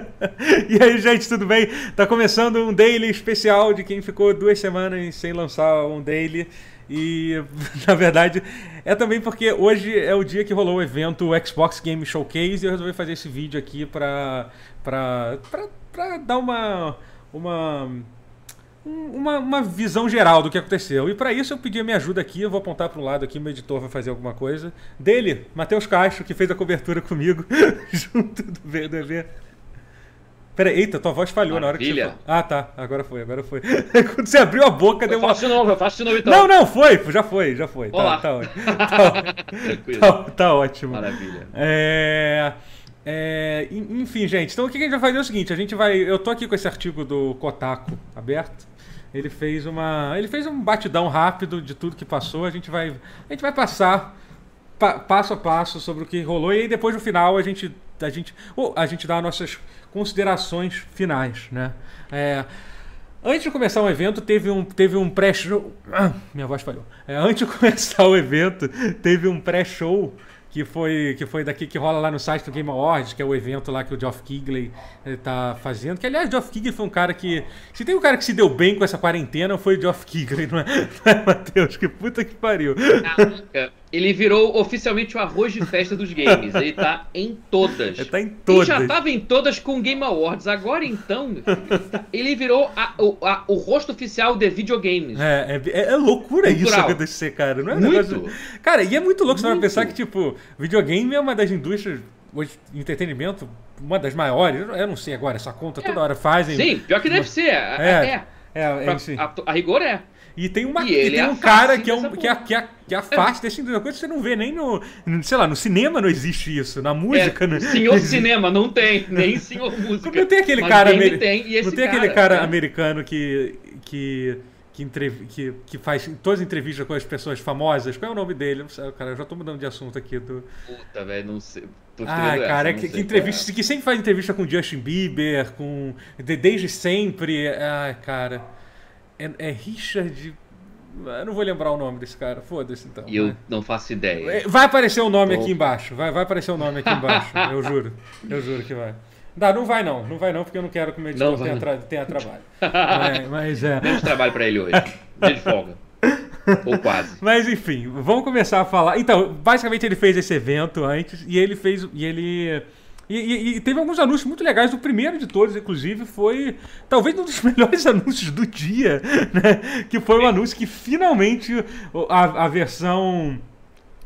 e aí, gente, tudo bem? Tá começando um daily especial de quem ficou duas semanas sem lançar um daily. E, na verdade, é também porque hoje é o dia que rolou o evento Xbox Game Showcase e eu resolvi fazer esse vídeo aqui pra, pra, pra, pra dar uma, uma, uma, uma visão geral do que aconteceu. E para isso eu pedi a minha ajuda aqui, eu vou apontar para o lado aqui, meu editor vai fazer alguma coisa. Dele, Matheus Castro, que fez a cobertura comigo, junto do, do evento. Pera, eita, tua voz falhou Maravilha. na hora que você falou. Ah, tá. Agora foi, agora foi. Quando você abriu a boca, eu deu uma. Faço de novo, eu faço de novo então. Não, não, foi, já foi, já foi. Tá, Olá. Tá, tá, tá, tá, tá ótimo. Maravilha. É. É, enfim, gente, então o que a gente vai fazer é o seguinte: a gente vai. Eu tô aqui com esse artigo do Kotaku aberto. Ele fez uma. Ele fez um batidão rápido de tudo que passou. A gente vai. A gente vai passar pa, passo a passo sobre o que rolou. E aí depois no final a gente. A gente, oh, a gente dá nossas considerações finais, né? É, antes de começar o evento, teve um, teve um pré-show. Ah, minha voz falhou. É, antes de começar o evento, teve um pré-show que foi, que foi daqui que rola lá no site do Game Awards, que é o evento lá que o Geoff Keighley está eh, fazendo. Que aliás, o Geoff Keighley foi um cara que. Se tem um cara que se deu bem com essa quarentena, foi o Geoff Keighley, não é, não é Matheus? Que puta que pariu. Caraca. Ele virou oficialmente o arroz de festa dos games. Ele tá em todas. Ele tá em todas. Ele já tava em todas com Game Awards. Agora então, ele virou a, a, o rosto oficial de videogames. É, é, é loucura Cultural. isso acontecer, cara. Não é muito. Negócio... Cara, e é muito louco você pensar que, tipo, videogame é uma das indústrias hoje, entretenimento, uma das maiores. Eu não sei agora, essa conta toda hora fazem. Sim, pior que deve ser. É. é. é, é a, a, rigor é. E tem, uma, e e tem um cara que, é um, que, é, que, é, que afasta desse coisa que você não vê nem no. Sei lá, no cinema não existe isso. Na música. É, não, senhor cinema, não tem. Nem senhor música. Não tem aquele cara. Amer... Tem, não tem cara, aquele cara americano que. que que, que, que faz todas as entrevistas com as pessoas famosas. Qual é o nome dele? Não sei, cara, eu já tô mudando de assunto aqui. Do... Puta, velho, não sei. ah, cara, essa, que, que entrevista, é. que sempre faz entrevista com Justin Bieber, com. desde sempre. Ah, cara. É, é Richard. Eu não vou lembrar o nome desse cara. Foda-se então. E eu né? não faço ideia. É, vai aparecer o nome aqui embaixo. Vai, vai aparecer o nome aqui embaixo. eu juro. Eu juro que vai. Não, não vai não. Não vai não, porque eu não quero que o meu editor tenha, tra tenha, trabalho. é, mas é. Menos trabalho para ele hoje. Dia de folga. Ou quase. Mas enfim, vamos começar a falar. Então, basicamente ele fez esse evento antes e ele fez. E ele e, e, e, teve alguns anúncios muito legais. O primeiro de todos, inclusive, foi talvez um dos melhores anúncios do dia, né? Que foi o anúncio que finalmente a, a versão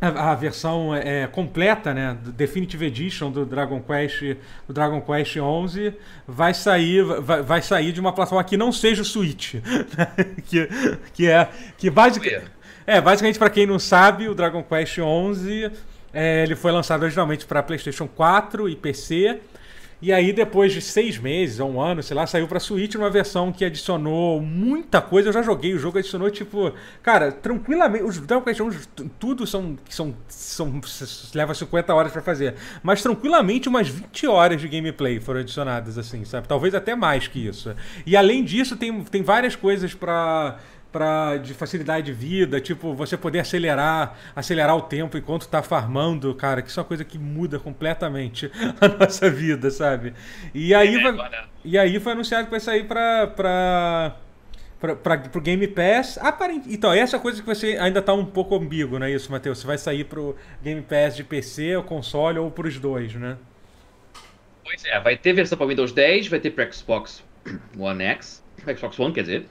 a, a, versão é, completa, né, Definitive Edition do Dragon Quest, do Dragon Quest 11 vai sair, vai, vai sair de uma plataforma que não seja o Switch, né? que, que é que basicamente é basicamente para quem não sabe, o Dragon Quest 11 é, ele foi lançado originalmente para PlayStation 4 e PC. E aí, depois de seis meses ou um ano, sei lá, saiu pra Switch numa versão que adicionou muita coisa. Eu já joguei o jogo, adicionou, tipo, cara, tranquilamente. Os Dragon Quest 1, tudo são, são, são. leva 50 horas para fazer. Mas tranquilamente umas 20 horas de gameplay foram adicionadas, assim, sabe? Talvez até mais que isso. E além disso, tem, tem várias coisas para pra, de facilidade de vida, tipo, você poder acelerar, acelerar o tempo enquanto tá farmando, cara, que isso é uma coisa que muda completamente a nossa vida, sabe? E aí, é, vai, e aí foi anunciado que vai sair pra, pra, pra, pra, pro Game Pass. Aparent... Então, essa coisa que você ainda tá um pouco ambíguo, não é isso, Matheus? Você vai sair pro Game Pass de PC, ou console, ou pros dois, né? Pois é, vai ter versão para Windows 10, vai ter para Xbox One X, Xbox One, quer dizer,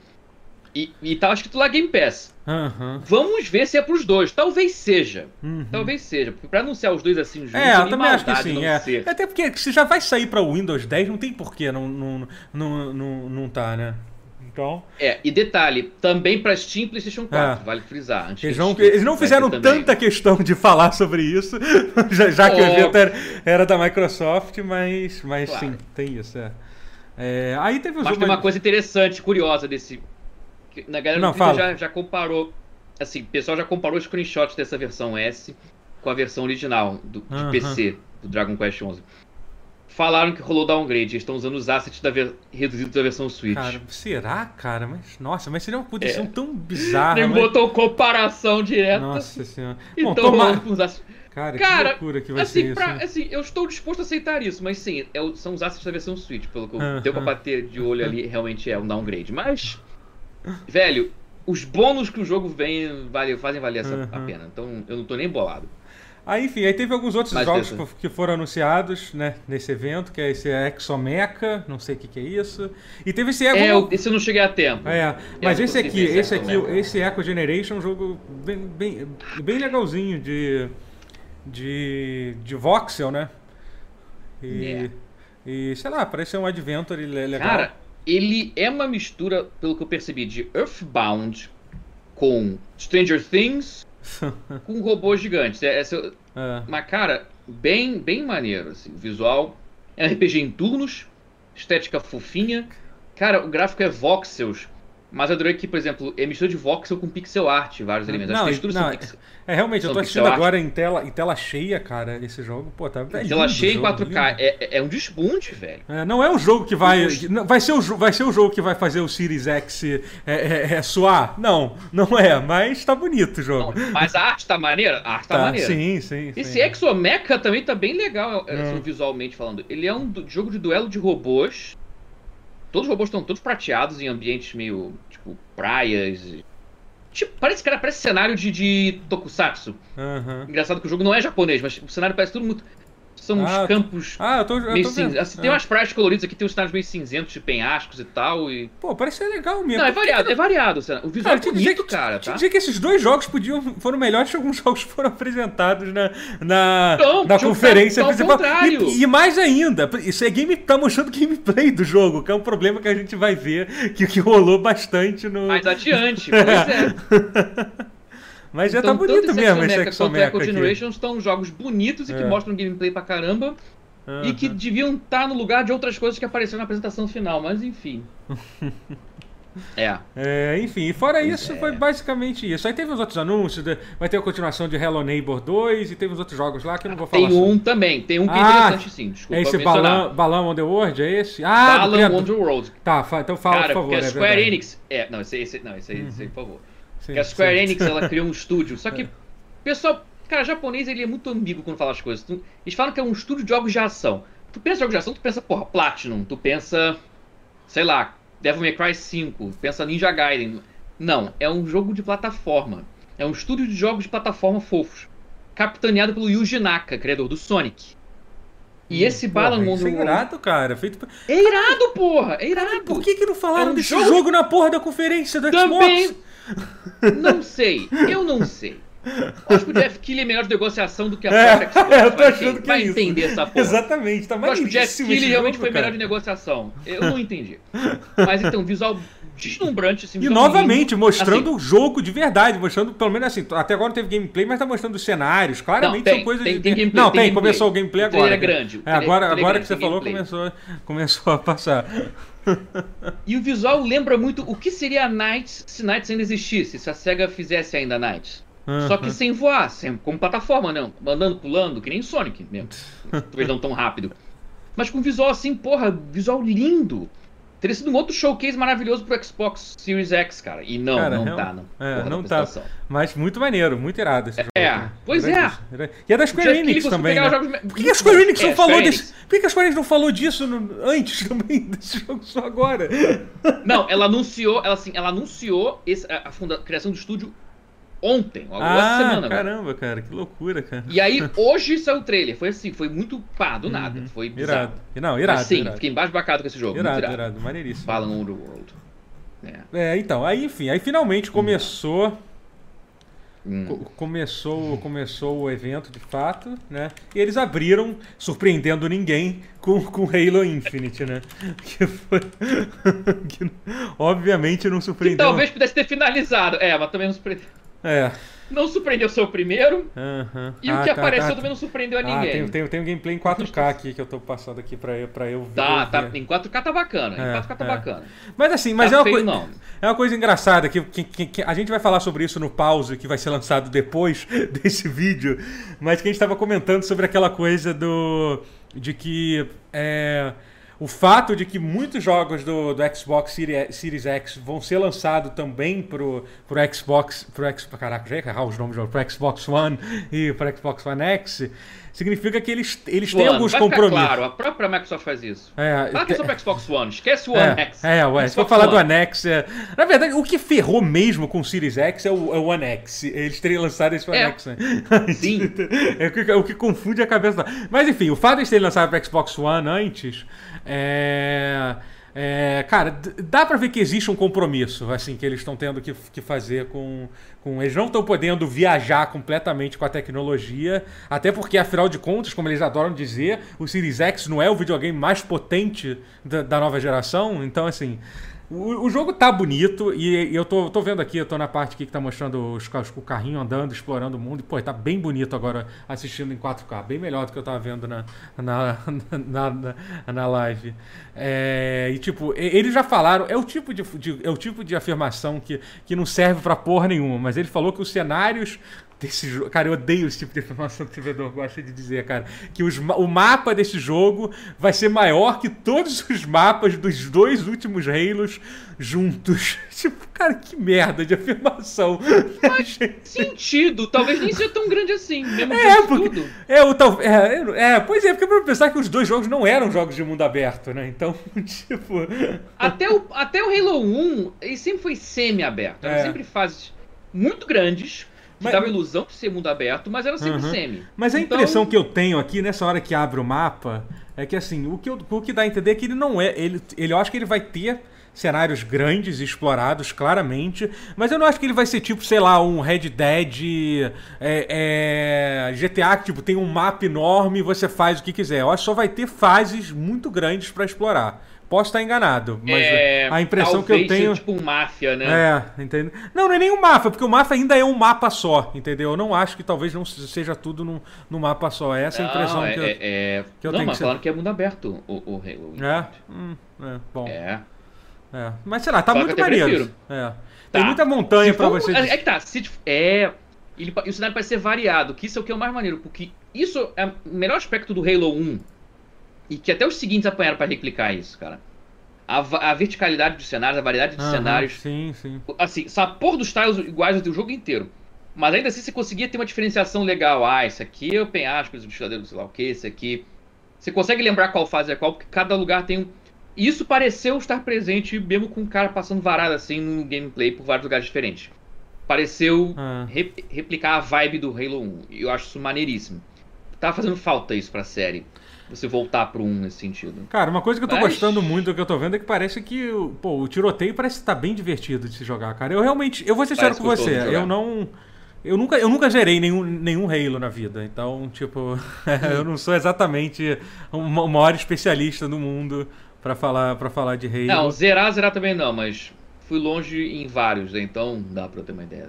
e, e tava escrito lá Game Pass. Uhum. Vamos ver se é pros dois. Talvez seja. Uhum. Talvez seja. Pra anunciar os dois assim juntos, é, eu também acho que sim. É. Até porque se já vai sair pra Windows 10, não tem porquê não, não, não, não, não tá, né? Então... É, e detalhe, também para Steam e PlayStation 4, é. vale frisar. Eles não, eles não fizeram tanta questão de falar sobre isso, já, já que oh. o evento era, era, da Microsoft, mas, mas claro. sim, tem isso. É. É, aí teve Mas tem uma coisa interessante, curiosa desse, na galera não, já, já comparou. Assim, o pessoal já comparou os screenshots dessa versão S com a versão original do, de uhum. PC do Dragon Quest 11. Falaram que rolou downgrade, eles estão usando os assets da reduzidos da versão Switch. Cara, será, cara? Mas, nossa, mas seria uma condição é. tão bizarra. Nem mas... botou comparação direta. Nossa senhora. Bom, com os assets. Cara, Cara, que loucura que vai assim, ser pra- isso. hein? assim, eu estou disposto a aceitar isso, mas sim, é são os assets da versão Switch, pelo que eu Aham. deu pra bater de olho ali, realmente é um downgrade. Mas, velho, os bônus que o jogo vem vale, fazem valer essa, a Aham. pena. Então eu não tô nem bolado. Aí, enfim, aí teve alguns outros Mas jogos beleza. que foram anunciados, né, nesse evento, que é esse Exomecha, não sei o que, que é isso. E teve esse Echo... É, eu- esse eu não cheguei a tempo. É, mas esse aqui, esse aqui, esse Echo Generation é um jogo bem, bem, bem legalzinho de, de, de voxel, né? E, É. e, sei lá, parece ser um adventure le- legal. Cara, ele é uma mistura, pelo que eu percebi, de Earthbound com Stranger Things com robôs gigantes. É, essa- É. Mas, cara, bem, bem maneiro, assim. O visual é RPG em turnos, estética fofinha. Cara, o gráfico é voxels, mas eu adorei que, por exemplo, é mistura de voxel com pixel art, vários elementos. Não, As não, pixel. É, realmente, eu tô assistindo art. agora em tela, em tela cheia, cara, esse jogo. Pô, tá velhinho. Ela cheia em o jogo, 4K. lindo. É, é- é um desbunde, velho. É, não é um jogo que vai. Não, Vai ser, o, vai ser o jogo que vai fazer o Series X é, é- é suar? Não, não é, mas tá bonito o Não, jogo. mas a arte tá maneira? A arte tá, Tá, maneira. sim, sim. Esse sim. Exomecha também tá bem legal, é, assim, Hum. visualmente falando. Ele é um jogo de duelo de robôs. Todos os robôs estão todos prateados em ambientes meio, tipo, praias. Tipo, parece, cara, parece cenário de, de Tokusatsu. Aham. Engraçado que o jogo não é japonês, mas o cenário parece tudo muito. São Ah, uns campos Ah, eu tô, eu meio cinzentos. Assim, tem Ah. umas praias coloridas aqui, tem uns cenários meio cinzentos de penhascos e tal. E... Pô, parece ser legal mesmo. Não, é Por que variado, é variado. o visual Cara, é bonito, que, cara, tá? dizer que esses dois jogos podiam, foram melhores que alguns jogos foram apresentados na, na, Não, na conferência cara- principal. E, e mais ainda, isso é game, tá mostrando gameplay do jogo, que é um problema que a gente vai ver, que, que rolou bastante no. Mais adiante, pois é. Mas já Então, tá bonito tanto mesmo esse Exomecha quanto Echo aqui. Generation estão jogos bonitos e que É. mostram gameplay pra caramba e que deviam estar no lugar de outras coisas que apareceram na apresentação final, mas enfim. é. É, enfim, e fora Pois isso, é. foi basicamente isso. Aí teve os outros anúncios, vai ter a continuação de Hello Neighbor 2 e teve os outros jogos lá que eu não vou falar Tem um também, tem um que é Ah, interessante sim, desculpa É esse. Balan, Balan on the World, é esse? Ah, do Balan criador. Wonderworld. Tá, então fala, Cara, por favor. porque a é Square verdade. Enix... É, não, esse, esse, não, esse aí, esse aí, por favor. Sim, Porque a Square sim. Enix, ela criou um estúdio, só que... Pessoal, cara, japonês, ele é muito ambíguo quando fala as coisas. Eles falam que é um estúdio de jogos de ação. Tu pensa em jogos de ação, tu pensa, porra, Platinum, tu pensa, sei lá, Devil May Cry 5, pensa Ninja Gaiden. Não, é um jogo de plataforma. É um estúdio de jogos de plataforma fofos. Capitaneado pelo Yuji Naka, criador do Sonic. E esse Porra, Balan Isso é irado, cara. Feito... É irado, porra! É irado! Por que, que não falaram É um desse jogo- jogo... na porra da conferência do Também. Xbox? Não sei, eu não sei. Acho que o Jeff Keighley é melhor de negociação do que a É, própria Xbox. eu tô vai achando que vai é isso. entender essa porra. Exatamente, tá Eu acho que o Jeff Keighley realmente foi melhor de negociação. Eu não entendi. Mas então, visual deslumbrante. Assim, E novamente, lindo. mostrando Assim, o jogo de verdade, mostrando, pelo menos assim, até agora não teve gameplay, mas tá mostrando os cenários. Claramente Não, tem, são coisas tem- de. tem gameplay, não, tem tem, gameplay. começou o gameplay O agora. trailer é grande, o É, agora o agora é que você falou, começou, começou a passar. E o visual lembra muito o que seria a Knights se Knights ainda existisse, se a SEGA fizesse ainda Knights. Só que sem voar, sem, como plataforma, não. Andando, pulando, que nem Sonic mesmo. Não tão rápido. Mas com visual assim, porra, visual lindo. Teria sido um outro showcase maravilhoso pro Xbox Series X, cara. E não, Cara, não real- tá, não. é, não tá. Mas muito maneiro, muito irado esse jogo. É, pois é. E é da Square Jeff Enix também, né? os jogos Por que, que a Square Enix É, não falou Square desse... Enix. Por que, que a Square Enix não falou disso no- antes também desse jogo só agora? Não, ela anunciou, ela assim, ela anunciou esse- a, a funda- a criação do estúdio ontem, ou essa Ah, semana. agora. caramba, cara, que loucura, cara. E aí, hoje saiu o trailer. Foi assim, foi muito pá, do nada. Foi bizarro. Irado. Não, irado, Mas sim, irado. fiquei embaixo bacado com esse jogo. Irado, irado. irado, maneiríssimo. Balan Underworld. É. É, então, aí enfim, aí finalmente começou, Hum. co- começou, começou o evento de fato, né? E eles abriram, surpreendendo ninguém, com, com Halo Infinite, né? Que foi, que obviamente não Que surpreendeu. talvez pudesse ter finalizado. É, mas também não surpreendeu. É. Não surpreendeu o seu primeiro. aham. E o Ah, que tá, apareceu tá. também não surpreendeu a Ah, ninguém. tem, tem, tem um gameplay em 4K aqui que eu tô passando aqui pra, eu- pra eu ver. Tá, eu tá. ver. Em 4K tá bacana. Em É, 4K tá é. bacana. Mas assim, mas Tá é uma feio, coisa. não. É uma coisa engraçada que, que- que- que a gente vai falar sobre isso no pause que vai ser lançado depois desse vídeo, mas que a gente estava comentando sobre aquela coisa do de que é, o fato de que muitos jogos do, do Xbox Series X vão ser lançados também pro, pro Xbox. Pro X, caraca, já ia errar os nomes do jogo, pro Xbox One e pro Xbox One X significa que eles, eles têm alguns compromissos. Claro, a própria Microsoft faz isso. É, Fala que é só pro Xbox One, esquece o One é, X. É, ué, se for falar One. do One X. É... Na verdade, o que ferrou mesmo com o Series X é o, é o One X. Eles terem lançado esse One é. X. Né? Sim. é, o que, é o que confunde a cabeça. Mas enfim, o fato de eles terem lançado pro Xbox One antes. É. É, cara, dá para ver que existe um compromisso, assim, que eles estão tendo que, que fazer com, com. Eles não estão podendo viajar completamente com a tecnologia, até porque, afinal de contas, como eles adoram dizer, o Series X não é o videogame mais potente da, da nova geração, então, assim. O, o, jogo tá bonito e, e eu tô, tô, vendo aqui, eu tô na parte aqui que tá mostrando os, o carrinho andando, explorando o mundo. E, pô, tá bem bonito agora assistindo em 4K. Bem melhor do que eu tava vendo na, na, na, na, na live. É, e, tipo, eles já falaram, é o tipo de, de, é o tipo de afirmação que, que não serve pra porra nenhuma, mas ele falou que os cenários desse jogo. Cara, eu odeio esse tipo de informação que o servidor gosta de dizer, cara. Que os, o mapa desse jogo vai ser maior que todos os mapas dos dois últimos Halos juntos. Tipo, cara, que merda de afirmação. Faz sentido. Talvez nem seja tão grande assim, mesmo é, porque, tudo. É, o, tal, é, é, pois é, porque pra pensar que os dois jogos não eram jogos de mundo aberto, né? Então, tipo. Até o, até o Halo 1, ele sempre foi semi-aberto. Eram é. sempre fases muito grandes, mas... dava a ilusão de ser mundo aberto, mas era sempre uhum. semi. Mas a então... impressão que eu tenho aqui, nessa hora que abre o mapa, é que assim, o que, eu, o que dá a entender é que ele não é. Ele, ele, eu acho que ele vai ter cenários grandes explorados, claramente. Mas eu não acho que ele vai ser tipo, sei lá, um Red Dead é, é, GTA, que tipo, tem um mapa enorme e você faz o que quiser. Eu acho que só vai ter fases muito grandes para explorar. Posso estar enganado, mas é, a impressão que eu tenho. tipo um máfia, né? É, entendeu? Não, não é nem um máfia, porque o máfia ainda é um mapa só, entendeu? Eu não acho que talvez não seja tudo num, num mapa só. Essa é a impressão é, que eu, é, que eu não, tenho. Não, mas falaram que é mundo aberto o, o, o É? Hum, é, bom. É. é. Mas sei lá, tá muito maneiro. É. Tem tá. muita montanha para você. É, é que tá, se, é. Ele, o cenário pode ser variado, que isso é o que é o mais maneiro, porque isso é o melhor aspecto do Halo 1 e que até os seguintes apanharam para replicar isso, cara. A, a, verticalidade dos cenários, a variedade de uhum, cenários. Sim, sim. Assim, sapor dos tiles iguais do jogo inteiro. Mas ainda assim você conseguia ter uma diferenciação legal. Ah, esse aqui é o penhasco, esse vestiladeiro, sei lá o que, esse aqui. Você consegue lembrar qual fase é qual, porque cada lugar tem um. Isso pareceu estar presente mesmo com o cara passando varado assim no gameplay por vários lugares diferentes. Pareceu ah. re replicar a vibe do Halo 1. E eu acho isso maneiríssimo. Tava fazendo falta isso pra série você voltar para um nesse sentido. Cara, uma coisa que eu tô Mas... gostando muito do que eu tô vendo é que parece que pô, o tiroteio parece estar tá bem divertido de se jogar, cara. Eu realmente, eu vou ser sincero com você, eu não eu nunca, eu nunca zerei nenhum, nenhum Halo na vida, então, tipo, eu não sou exatamente o maior especialista do mundo para falar para falar de Halo. Não, zerar, zerar também não, mas fui longe em vários, né? então dá para ter uma ideia.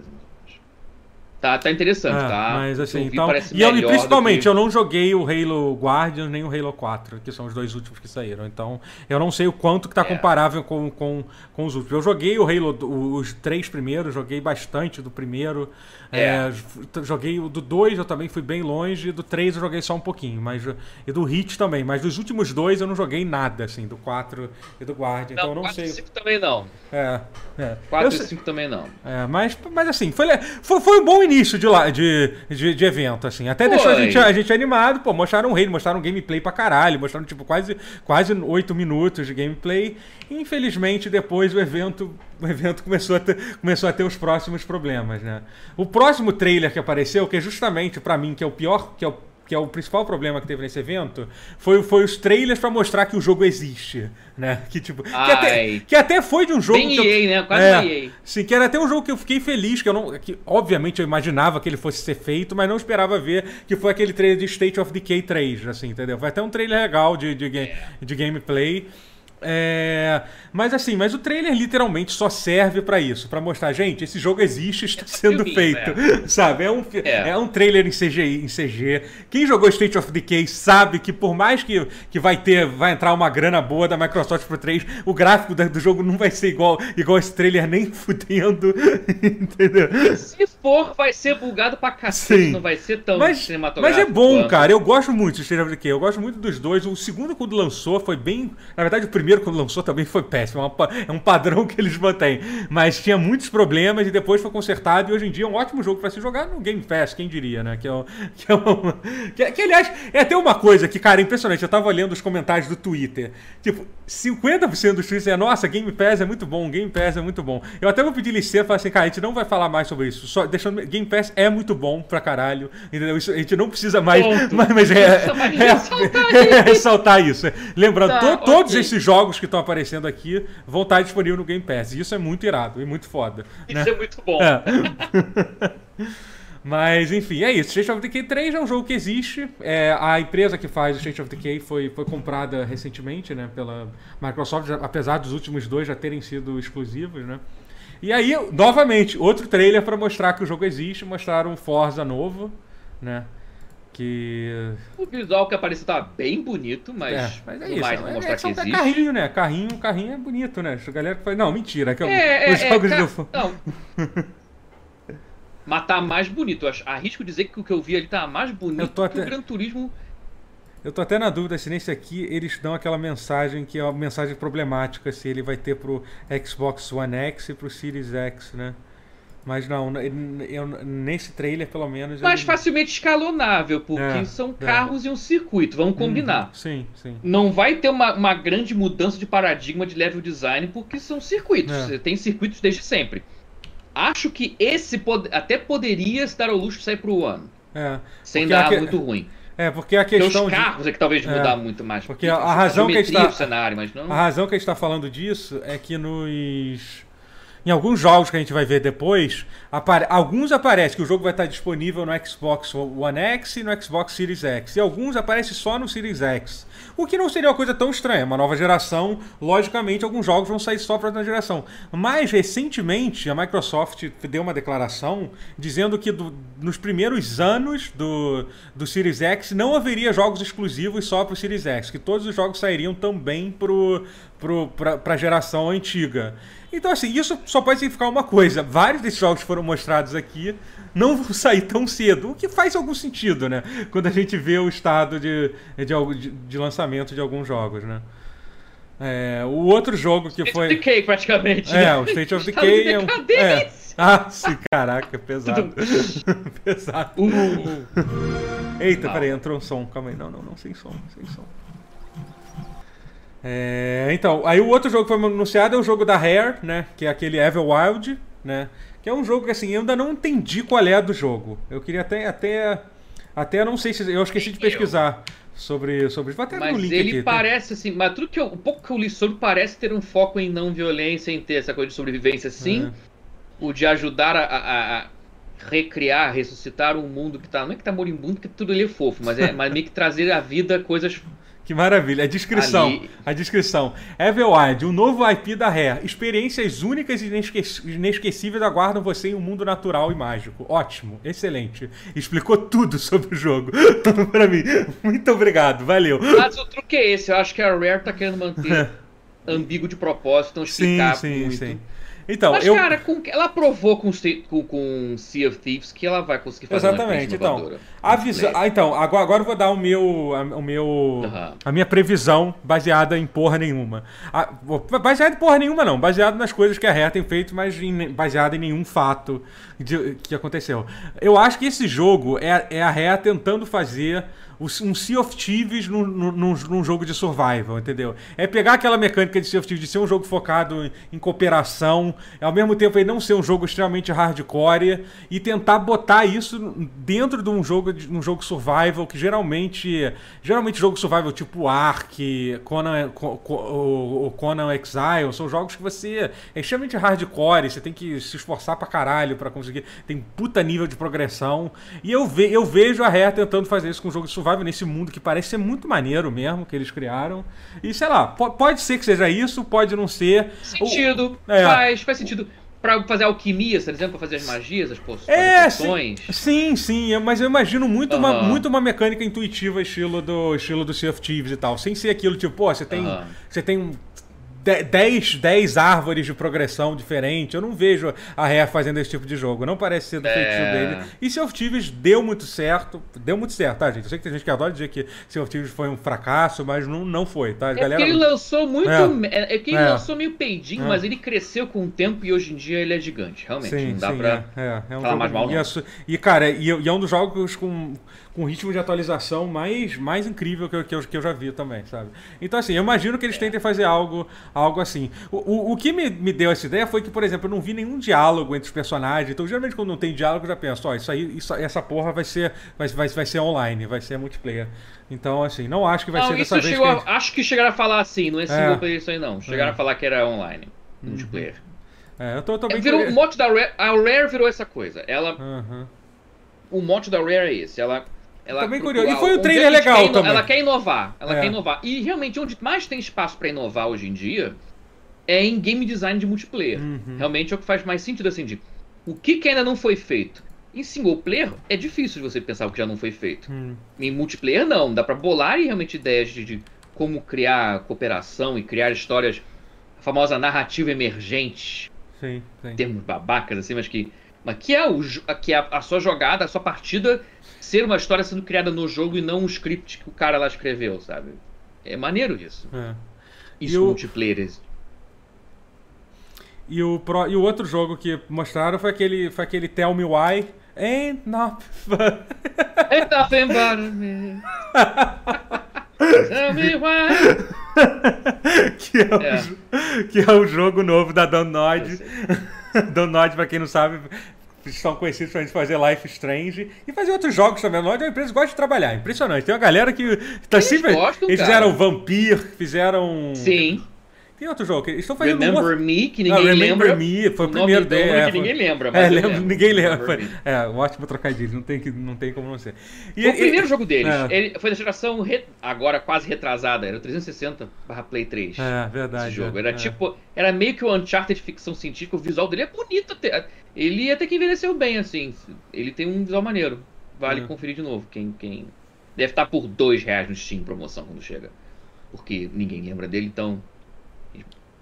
Tá, tá interessante, é, tá? Mas assim, então. E, eu, principalmente, que... eu não joguei o Halo Guardians nem o Halo 4, que são os dois últimos que saíram. Então, eu não sei o quanto que tá é. comparável com, com, com os últimos. Eu joguei o Halo, os três primeiros, joguei bastante do primeiro. É. É, joguei o do 2, eu também fui bem longe, e do 3 eu joguei só um pouquinho. Mas, e do Hit também. Mas dos últimos dois eu não joguei nada, assim, do 4 e do Guardian. Não, então eu não 4 sei. 4 e 5 também não. É. é. 4 eu e 5 também não. É, mas, mas assim, foi, foi, foi um bom início de, lá, de, de, de evento, assim. Até foi. deixou a gente, a gente animado, pô, mostraram um rei, mostraram um gameplay pra caralho, mostraram, tipo, quase, quase 8 minutos de gameplay. E, infelizmente, depois o evento o evento começou a ter, começou a ter os próximos problemas, né? O próximo trailer que apareceu, que é justamente para mim que é o pior, que é o que é o principal problema que teve nesse evento, foi, foi os trailers para mostrar que o jogo existe, né? Que tipo, que até, que até, foi de um jogo Bem que EA, eu, né? Quase é, EA. Sim, que era até um jogo que eu fiquei feliz, que eu não, que obviamente eu imaginava que ele fosse ser feito, mas não esperava ver que foi aquele trailer de State of Decay 3, assim, entendeu? Foi até um trailer legal de, de, de, de gameplay. É, mas assim, mas o trailer literalmente só serve para isso, para mostrar, gente, esse jogo existe, está sendo feito, é. sabe? É um, é. é. um trailer em CGI, em CG. Quem jogou State of Decay sabe que por mais que, que vai ter, vai entrar uma grana boa da Microsoft pro 3, o gráfico do jogo não vai ser igual, igual esse trailer nem fudendo, entendeu? Se for, vai ser bugado pra cacete, Sim. não vai ser tão mas, cinematográfico. Mas é bom, quanto. cara, eu gosto muito de State of Decay, eu gosto muito dos dois. O segundo quando lançou foi bem, na verdade o primeiro primeiro, quando lançou, também foi péssimo. É, é um padrão que eles mantêm. Mas tinha muitos problemas e depois foi consertado. E hoje em dia é um ótimo jogo para se jogar no Game Pass, quem diria, né? Que, é, que, é uma, que, que, aliás, é até uma coisa que, cara, é impressionante. Eu tava olhando os comentários do Twitter. Tipo, 50% dos tweets é: nossa, Game Pass é muito bom, Game Pass é muito bom. Eu até vou pedir licença e falar assim, cara, a gente não vai falar mais sobre isso. Só deixando. Game Pass é muito bom pra caralho. Entendeu? Isso, a gente não precisa mais. Mas, mas é, é, é, ressaltar isso. Lembrando, tá, to, okay. todos esses jogos que estão aparecendo aqui vão estar disponíveis no Game Pass. E isso é muito irado e muito foda. Isso né? é muito bom. É. Mas, enfim, é isso. State of Decay 3 é um jogo que existe. É, a empresa que faz o State of Decay foi, foi comprada recentemente né, pela Microsoft, apesar dos últimos dois já terem sido exclusivos, né? E aí, novamente, outro trailer para mostrar que o jogo existe. Mostraram um Forza novo, né? Que. O visual que apareceu tá bem bonito, mas. É, mas é isso. Mais é, mostrar é, que existe. carrinho, né? Carrinho, carrinho é bonito, né? A galera que faz. Não, mentira. Que é, é, os é, jogos é, do... Não. mas tá mais bonito. Eu arrisco dizer que o que eu vi ali tá mais bonito até... que o Gran Turismo. Eu tô até na dúvida se nesse aqui eles dão aquela mensagem que é uma mensagem problemática, se ele vai ter pro Xbox One X e pro Series X, né? Mas não, eu, nesse trailer, pelo menos. Mais facilmente escalonável, porque é, são é. carros é. e um circuito, vamos combinar. Uhum, sim, sim. Não vai ter uma, uma, grande mudança de paradigma de level design, porque são circuitos. É. Você tem circuitos desde sempre. Acho que esse pod até poderia se dar ao luxo de sair pro ano. É. Sem dar que... muito ruim. É, porque a questão. Porque os carros de... é que talvez é, mudar muito mais. Porque a, a razão que está. Cenário, não... A razão que a gente está falando disso é que nos em alguns jogos que a gente vai ver depois, apare alguns aparece que o jogo vai estar disponível no Xbox One X e no Xbox Series X. E alguns aparecem só no Series X. O que não seria uma coisa tão estranha. Uma nova geração, logicamente, alguns jogos vão sair só para a nova geração. Mas, recentemente, a Microsoft deu uma declaração dizendo que do, nos primeiros anos do, do Series X não haveria jogos exclusivos só para o Series X. Que todos os jogos sairiam também para a geração antiga. Então, assim, isso só pode significar uma coisa. Vários desses jogos que foram mostrados aqui não vão sair tão cedo, o que faz algum sentido, né? Quando a gente vê o estado de, de, de lançamento de alguns jogos, né? É, o outro jogo que State foi. State of Decay, praticamente. É, né? o State of Decay é um. É. Ah, sim, caraca, pesado. pesado. Uh. Eita, não. peraí, entrou um som. Calma aí. Não, não, não, sem som, sem som. É, então, aí o outro jogo que foi anunciado é o jogo da Rare, né? Que é aquele Evil Wild, né? Que é um jogo que assim, eu ainda não entendi qual é do jogo. Eu queria até. Até, até não sei se. Eu esqueci de pesquisar sobre. sobre vou até mas link ele aqui, parece tá? assim. Mas tudo que eu, o pouco que eu li sobre parece ter um foco em não violência, em ter essa coisa de sobrevivência, sim. É. O de ajudar a, a, a recriar, ressuscitar um mundo que tá. Não é que tá moribundo, porque tudo ali é fofo, mas é mas meio que trazer à vida coisas que maravilha. A descrição. Ali... A descrição. Everwild, um novo IP da Rare. Experiências únicas e inesquecíveis aguardam você em um mundo natural e mágico. Ótimo. Excelente. Explicou tudo sobre o jogo. pra mim. Muito obrigado. Valeu. Mas o truque é esse. Eu acho que a Rare tá querendo manter ambíguo de propósito, não explicar sim, sim, muito. Sim. Então, Mas, eu... cara, com, ela provou com, com, com Sea of Thieves que ela vai conseguir fazer Exatamente. então, avisa... ah, então agora, agora eu vou dar o meu, o meu, uhum. a minha previsão baseada em porra nenhuma. A, baseada em porra nenhuma, não. Baseado nas coisas que a Rare tem feito, mas em, baseada em nenhum fato de, que aconteceu. Eu acho que esse jogo é, é a Rare tentando fazer um Sea of Thieves num, num, num, jogo de survival, entendeu? É pegar aquela mecânica de Sea of Thieves de ser um jogo focado em, em cooperação, ao mesmo tempo aí não ser um jogo extremamente hardcore e tentar botar isso dentro de um jogo de um jogo survival que geralmente geralmente jogo survival tipo Ark, Conan, o Conan Exile são jogos que você é extremamente hardcore, você tem que se esforçar pra caralho para conseguir, tem puta nível de progressão e eu, ve, eu vejo a Rare tentando fazer isso com um jogo de survival Survival nesse mundo que parece ser muito maneiro mesmo, que eles criaram. E sei lá, pode ser que seja isso, pode não ser. Sentido, é. faz, faz sentido para fazer alquimia, por exemplo, para fazer as magias, as poções. É, sim, sim, sim, mas eu imagino muito, uhum. uma, muito uma mecânica intuitiva estilo do estilo do Sea of Thieves e tal, sem ser aquilo tipo, pô, você tem, uhum. você tem 10, 10 árvores de progressão diferente. Eu não vejo a Rare fazendo esse tipo de jogo. Não parece ser do é... feitiço dele. E Sea of Thieves deu muito certo. Deu muito certo, tá, gente? Eu sei que tem gente que adora dizer que Sea of Thieves foi um fracasso, mas não, não foi, tá? É galera... ele lançou muito. É, é que ele é. lançou meio peidinho, é. mas ele cresceu com o tempo e hoje em dia ele é gigante. Realmente. Sim, não dá sim, pra é, é, é um falar mais mal, não. E, cara, e, e é um dos jogos com com ritmo de atualização mais, mais incrível que eu, que, eu, que eu já vi também, sabe? Então, assim, eu imagino que eles tentem fazer algo, algo assim. O, o, o, que me, me deu essa ideia foi que, por exemplo, eu não vi nenhum diálogo entre os personagens. Então, geralmente, quando não tem diálogo, eu já penso, ó, oh, isso aí, isso, essa porra vai ser, vai, vai, vai ser online, vai ser multiplayer. Então, assim, não acho que vai não, ser dessa vez. Que gente... Acho que chegaram a falar assim, não é single é. player isso aí, não. Chegaram é. a falar que era online, uhum. multiplayer. É, eu tô, tô bem é, virou, O mote da Rare, a Rare virou essa coisa. Ela. Uhum. O mote da Rare é esse. Ela ela, também curioso. E foi um trailer legal quer, também. Ela quer inovar. Ela é. quer inovar. E realmente, onde mais tem espaço para inovar hoje em dia é em game design de multiplayer. Uhum. Realmente é o que faz mais sentido assim de o que, que ainda não foi feito. Em single player é difícil de você pensar o que já não foi feito. Uhum. Em multiplayer não, dá para bolar realmente ideias de, de, como criar cooperação e criar histórias, a famosa narrativa emergente. Sim, sim. Termos babacas assim, mas que mas que é, o, que é a, sua jogada, a sua partida ser uma história sendo criada no jogo e não um script que o cara lá escreveu, sabe? É maneiro isso. É. Isso o... multiplayer. E o, pro, e o outro jogo que mostraram foi aquele, foi aquele Tell Me Why. Ain't not fun. Ain't nothing but me. Tell me why. que, é, é. O, que é o jogo novo da Donod. Donod, pra quem não sabe, são conhecidos pra gente fazer Life Strange e fazer outros jogos também. Nós é uma empresa que gosta de trabalhar. Impressionante. Tem uma galera que tá eles sempre. Gostam, eles cara. fizeram Vampir, fizeram. Sim. Tem outro jogo que estão fazendo. Remember uma... Me, que ninguém ah, Remember lembra. Me, foi o, primeiro dele. É, que ninguém lembra, mas. É, lembro, ninguém lembra. É, um ótimo trocadilho, não tem, que, não tem como não ser. E, o primeiro jogo deles é. ele foi da geração re... agora quase retrasada, era o 360 Play 3. É, verdade. Esse jogo. Era é. tipo. Era meio que o Uncharted de ficção científica, o visual dele é bonito até. Ele até que envelheceu bem, assim. Ele tem um visual maneiro. Vale é. conferir de novo. Quem, quem. Deve estar por dois reais no Steam promoção quando chega. Porque ninguém lembra dele, então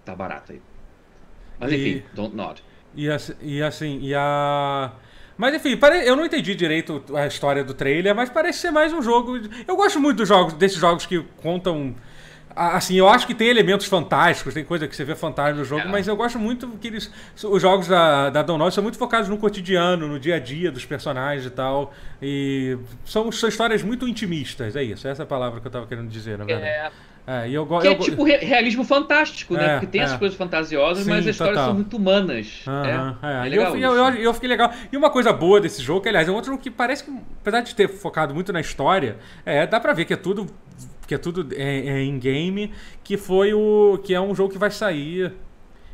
tá barato aí. Mas enfim, e, don't nod. E, assim, e assim, e a. Mas enfim, eu não entendi direito a história do trailer, mas parece ser mais um jogo. Eu gosto muito dos jogos, desses jogos que contam. Assim, eu acho que tem elementos fantásticos, tem coisa que você vê fantástica no jogo, é. mas eu gosto muito que eles. Os jogos da, da Download são muito focados no cotidiano, no dia a dia dos personagens e tal. E são, são histórias muito intimistas, é isso. Essa é a palavra que eu tava querendo dizer, na verdade. É. É, eu, que eu, é tipo realismo fantástico, né? É, Porque tem é. essas coisas fantasiosas, Sim, mas as histórias total. são muito humanas. Uhum, é, é. legal. Eu, eu, eu, fiquei legal. E uma coisa boa desse jogo, que aliás é um outro jogo que parece que, apesar de ter focado muito na história, é, dá pra ver que é tudo. Que é tudo em game, que foi o. que é um jogo que vai sair.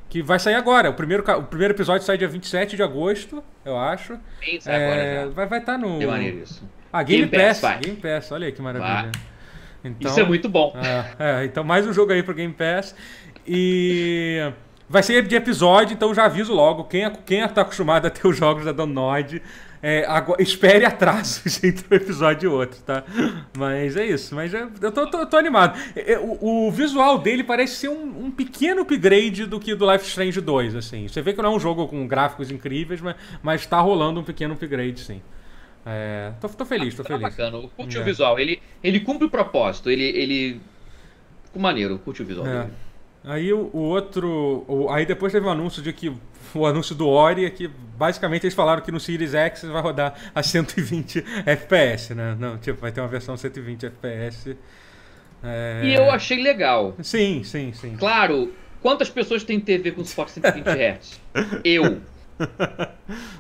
Que vai sair agora. O primeiro, o primeiro episódio sai dia 27 de agosto, eu acho. Sim, sai agora já. Vai estar tá no. Que maneiro isso. Ah, Game, Game Pass. Pass Game Pass, olha aí que maravilha. Vai. Então, Isso é muito bom. É, é, então mais um jogo aí pro Game Pass. E vai ser de episódio, então já aviso logo. Quem, é, quem está acostumado a ter os jogos da Donoid, é, agora, espere atrasos entre um episódio e outro, tá? Mas é isso. Mas é, eu tô, tô, tô animado. É, é, o, o, visual dele parece ser um, um, pequeno upgrade do que do Life Strange 2, assim. Você vê que não é um jogo com gráficos incríveis, mas, mas tá rolando um pequeno upgrade, sim. É, tô, tô feliz, tô tá feliz. bacana, curte é. o visual. Ele, ele cumpre o propósito, ele. ele... Ficou maneiro, curte o visual é. dele. Aí o, o outro. O, aí depois teve um anúncio de que. O anúncio do Ori é que basicamente eles falaram que no Series X vai rodar a 120 FPS, né? Não, tipo, vai ter uma versão 120 FPS. É... E eu achei legal. Sim, sim, sim. Claro, quantas pessoas têm TV com suporte 120 Hz? eu.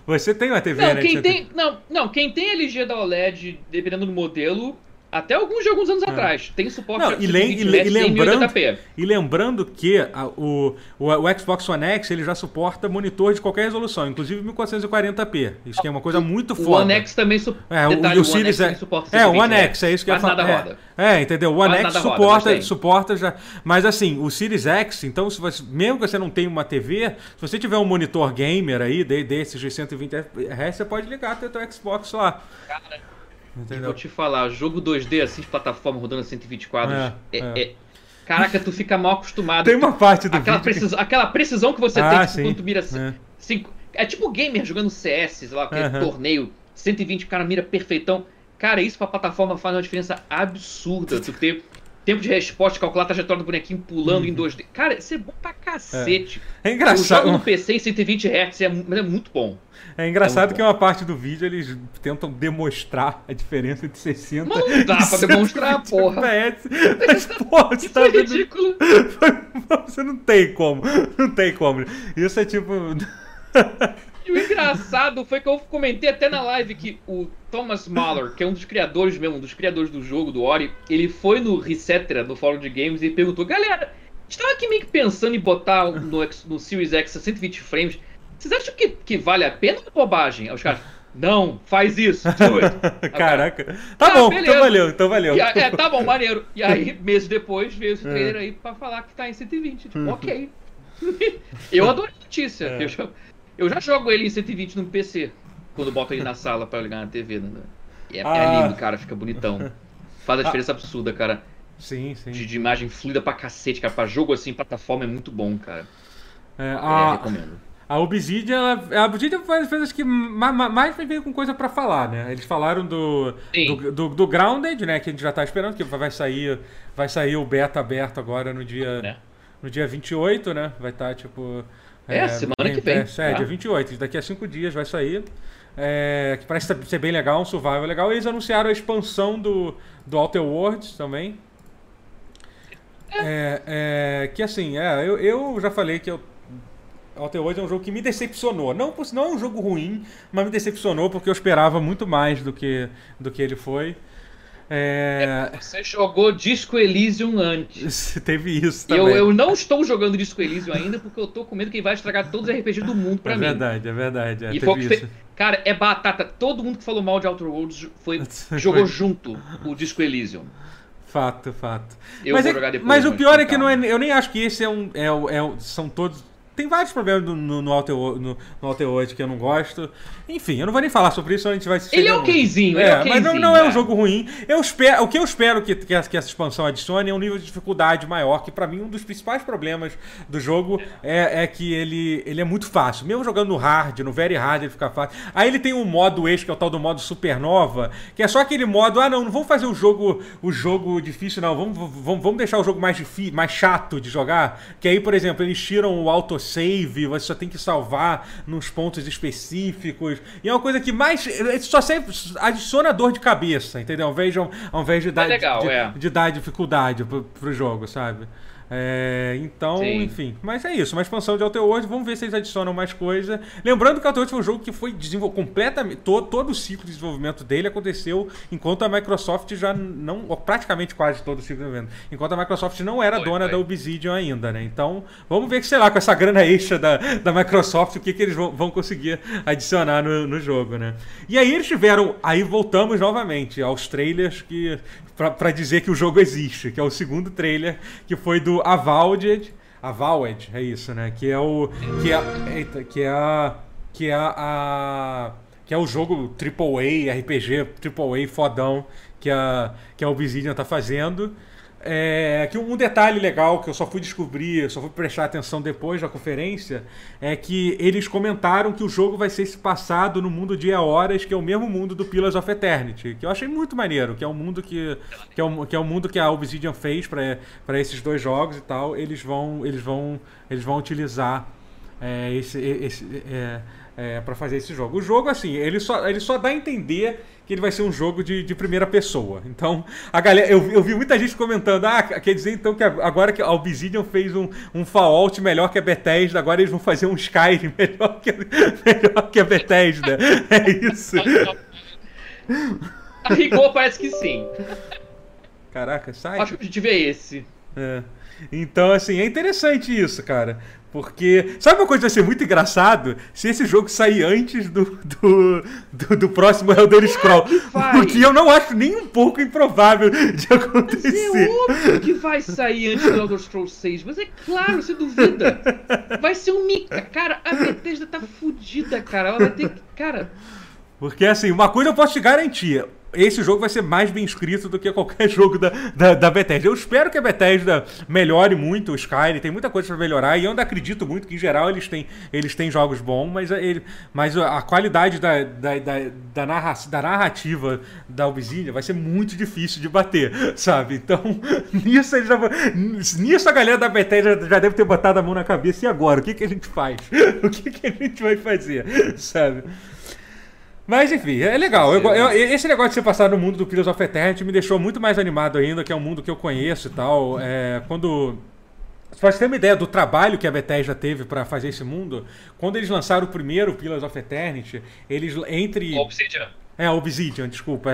Você tem uma TV, não, né? Quem tem, não, não, quem tem LG da OLED, dependendo do modelo, Até alguns de alguns anos é. atrás. Tem suporte Não, e, lem, e, e, lembrando, e lembrando que a, o, o, o, Xbox One X ele já suporta monitor de qualquer resolução, inclusive 1440p. Isso que é uma coisa muito o foda. O One X também su é, Detalhe, o, o, Series X suporta É, o One X, é isso que eu ia falar. É, é, entendeu? O One X suporta, roda, suporta já. Mas assim, o Series X, então, se você, mesmo que você não tenha uma TV, se você tiver um monitor gamer aí, desses de 120 Hz, você pode ligar o teu Xbox lá. Cara, Entendeu? Vou te falar, jogo 2D assim de plataforma rodando a 120 quadros. É, é, é. é... Caraca, tu fica mal acostumado. Tem uma parte do aquela precisão, que... Aquela precisão que você ah, tem tipo, quando tu mira assim. Cinco... É tipo gamer jogando CS, sei lá, aquele uhum. torneio. 120, o cara mira perfeitão. Cara, isso pra plataforma faz uma diferença absurda. Tu ter tempo de resposta, calcular a trajetória do bonequinho pulando uhum. em 2D. Cara, isso é bom pra cacete. É, é engraçado. O jogo no PC em 120 Hz é, é muito bom. É engraçado é que uma parte do vídeo eles tentam demonstrar a diferença entre 60 Mas não dá pra demonstrar, porra. FPS. Mas, porra, você tá é ridículo. Você não tem como. Não tem como. Isso é tipo. E o engraçado foi que eu comentei até na live que o Thomas Mahler, que é um dos criadores mesmo, um dos criadores do jogo, do Ori, ele foi no Resetera, no fórum de games, e perguntou: Galera, estava aqui meio que pensando em botar no, no Series X a 120 frames. Vocês acham que, que vale a pena ou bobagem? Aí os caras, não, faz isso. Caraca. Tá ah, bom, então beleza. então valeu, então valeu. E, é, tá bom, maneiro. E aí, meses depois, veio esse é. trailer aí pra falar que tá em 120. Tipo, uhum. ok. eu adoro a notícia. É. Eu, eu já jogo ele em 120 no PC. Quando boto ele na sala pra ligar na TV. Né? É, é, ah. é, lindo, cara, fica bonitão. Faz a ah. diferença ah. absurda, cara. Sim, sim. De, de, imagem fluida pra cacete, cara. Pra jogo assim, plataforma é muito bom, cara. É, a... É, recomendo. A Obsidian, ela, a Obsidian faz coisas que mais veio com coisa para falar, né? Eles falaram do, do, do, do, Grounded, né? Que a gente já tá esperando, que vai sair, vai sair o beta aberto agora no dia, é. No dia 28, né? Vai estar, tá, tipo... É, é semana que vem. É, é, dia 28. Daqui a cinco dias vai sair. É, que parece ser bem legal, um survival legal. Eles anunciaram a expansão do, do Outer Worlds também. É, é, que assim, é, eu, eu já falei que eu Outer Worlds é um jogo que me decepcionou. Não, não é um jogo ruim, mas me decepcionou porque eu esperava muito mais do que, do que ele foi. É... É, você jogou Disco Elysium antes. Teve isso também. Eu, eu não estou jogando Disco Elysium ainda porque eu tô com medo que ele vai estragar todos os RPGs do mundo pra é mim. É verdade, é verdade. É, e foi fe... Cara, é batata. Todo mundo que falou mal de Outer Worlds foi, jogou junto o Disco Elysium. Fato, fato. Eu mas vou é, jogar depois. Mas o pior é que não é, eu nem acho que esse é um. É, é, são todos tem vários problemas no, no, no, Alter, no, no Alter 8 que eu não gosto. Enfim, eu não vou nem falar sobre isso, a gente vai se Ele é okzinho, é, é mas não, não é. um jogo ruim. Eu espero, o que eu espero que, que, essa expansão adicione é um nível de dificuldade maior, que para mim um dos principais problemas do jogo é, é que ele, ele é muito fácil. Mesmo jogando no hard, no very hard, ele fica fácil. Aí ele tem um modo extra, que é o tal do modo supernova, que é só aquele modo, ah não, não vamos fazer o jogo, o jogo difícil não, vamos, vamos, vamos deixar o jogo mais difícil, mais chato de jogar, que aí, por exemplo, eles tiram o autosave, você só tem que salvar nos pontos específicos. E é uma coisa que mais. Só sempre adiciona dor de cabeça, entendeu? Ao invés de, ao invés de, dar, é legal, de, é. de, dar dificuldade pro, pro jogo, sabe? É, então, Sim. enfim. Mas é isso, uma expansão de Outer Worlds. Vamos ver se eles adicionam mais coisa. Lembrando que o Outer Worlds foi um jogo que foi desenvolvido completamente. Todo, todo o ciclo de desenvolvimento dele aconteceu enquanto a Microsoft já não. praticamente quase todo o ciclo de desenvolvimento. Enquanto a Microsoft não era foi, dona foi. da Obsidian ainda, né? Então, vamos ver que, sei lá, com essa grana extra da, da Microsoft, o que, que eles vão, vão conseguir adicionar no, no jogo, né? E aí eles tiveram. Aí voltamos novamente aos trailers que para dizer que o jogo existe, que é o segundo trailer que foi do Avowed, Avowed, é isso, né? Que é o que é eita, que é a que é a, que é o jogo AAA, RPG AAA fodão que a que a Obsidian tá fazendo. É, que um detalhe legal que eu só fui descobrir, só fui prestar atenção depois da conferência, é que eles comentaram que o jogo vai ser se passado no mundo de Horas, que é o mesmo mundo do Pillars of Eternity, que eu achei muito maneiro, que é o mundo que, que, é, o, que é o mundo que a Obsidian fez para esses dois jogos e tal, eles vão eles vão eles vão utilizar é, esse, esse é, é, para fazer esse jogo. O jogo assim, ele só ele só dá a entender que ele vai ser um jogo de, de primeira pessoa. Então, a galera, eu, eu vi muita gente comentando, ah, quer dizer então que agora que a Obsidian fez um, um Fallout melhor que a Bethesda, agora eles vão fazer um Skyrim melhor que, melhor que a Bethesda. É isso. A rigor parece que sim. Caraca, sai. Acho que o objetivo é esse. É. Então, assim, é interessante isso, cara. Porque. Sabe uma coisa que vai ser muito engraçado? Se esse jogo sair antes do, do, do, do próximo Elder Scroll. o que eu não acho nem um pouco improvável de acontecer. Mas é óbvio que vai sair antes do Elder Scrolls 6. Mas é claro, você duvida. Vai ser um mica. Cara, a Bethesda tá fodida, cara. Ela vai ter que. Cara. Porque assim, uma coisa eu posso te garantir esse jogo vai ser mais bem escrito do que qualquer jogo da, da, da, Bethesda. Eu espero que a Bethesda melhore muito o Skyrim, tem muita coisa para melhorar, e eu ainda acredito muito que, em geral, eles têm, eles têm jogos bons, mas, ele, mas a qualidade da, da, da, da, narra, da narrativa da Obsidian vai ser muito difícil de bater, sabe? Então, nisso, já, nisso a galera da Bethesda já deve ter botado a mão na cabeça, e agora? O que, que a gente faz? O que, que a gente vai fazer, sabe? Mas enfim, é legal. Eu, eu, esse negócio de ser passado no mundo do Pillars of Eternity me deixou muito mais animado ainda, que é um mundo que eu conheço e tal. É, quando. Pra você ter uma ideia do trabalho que a Bethesda teve para fazer esse mundo, quando eles lançaram o primeiro Pillars of Eternity, eles entre. Obsidian. É, Obsidian, desculpa.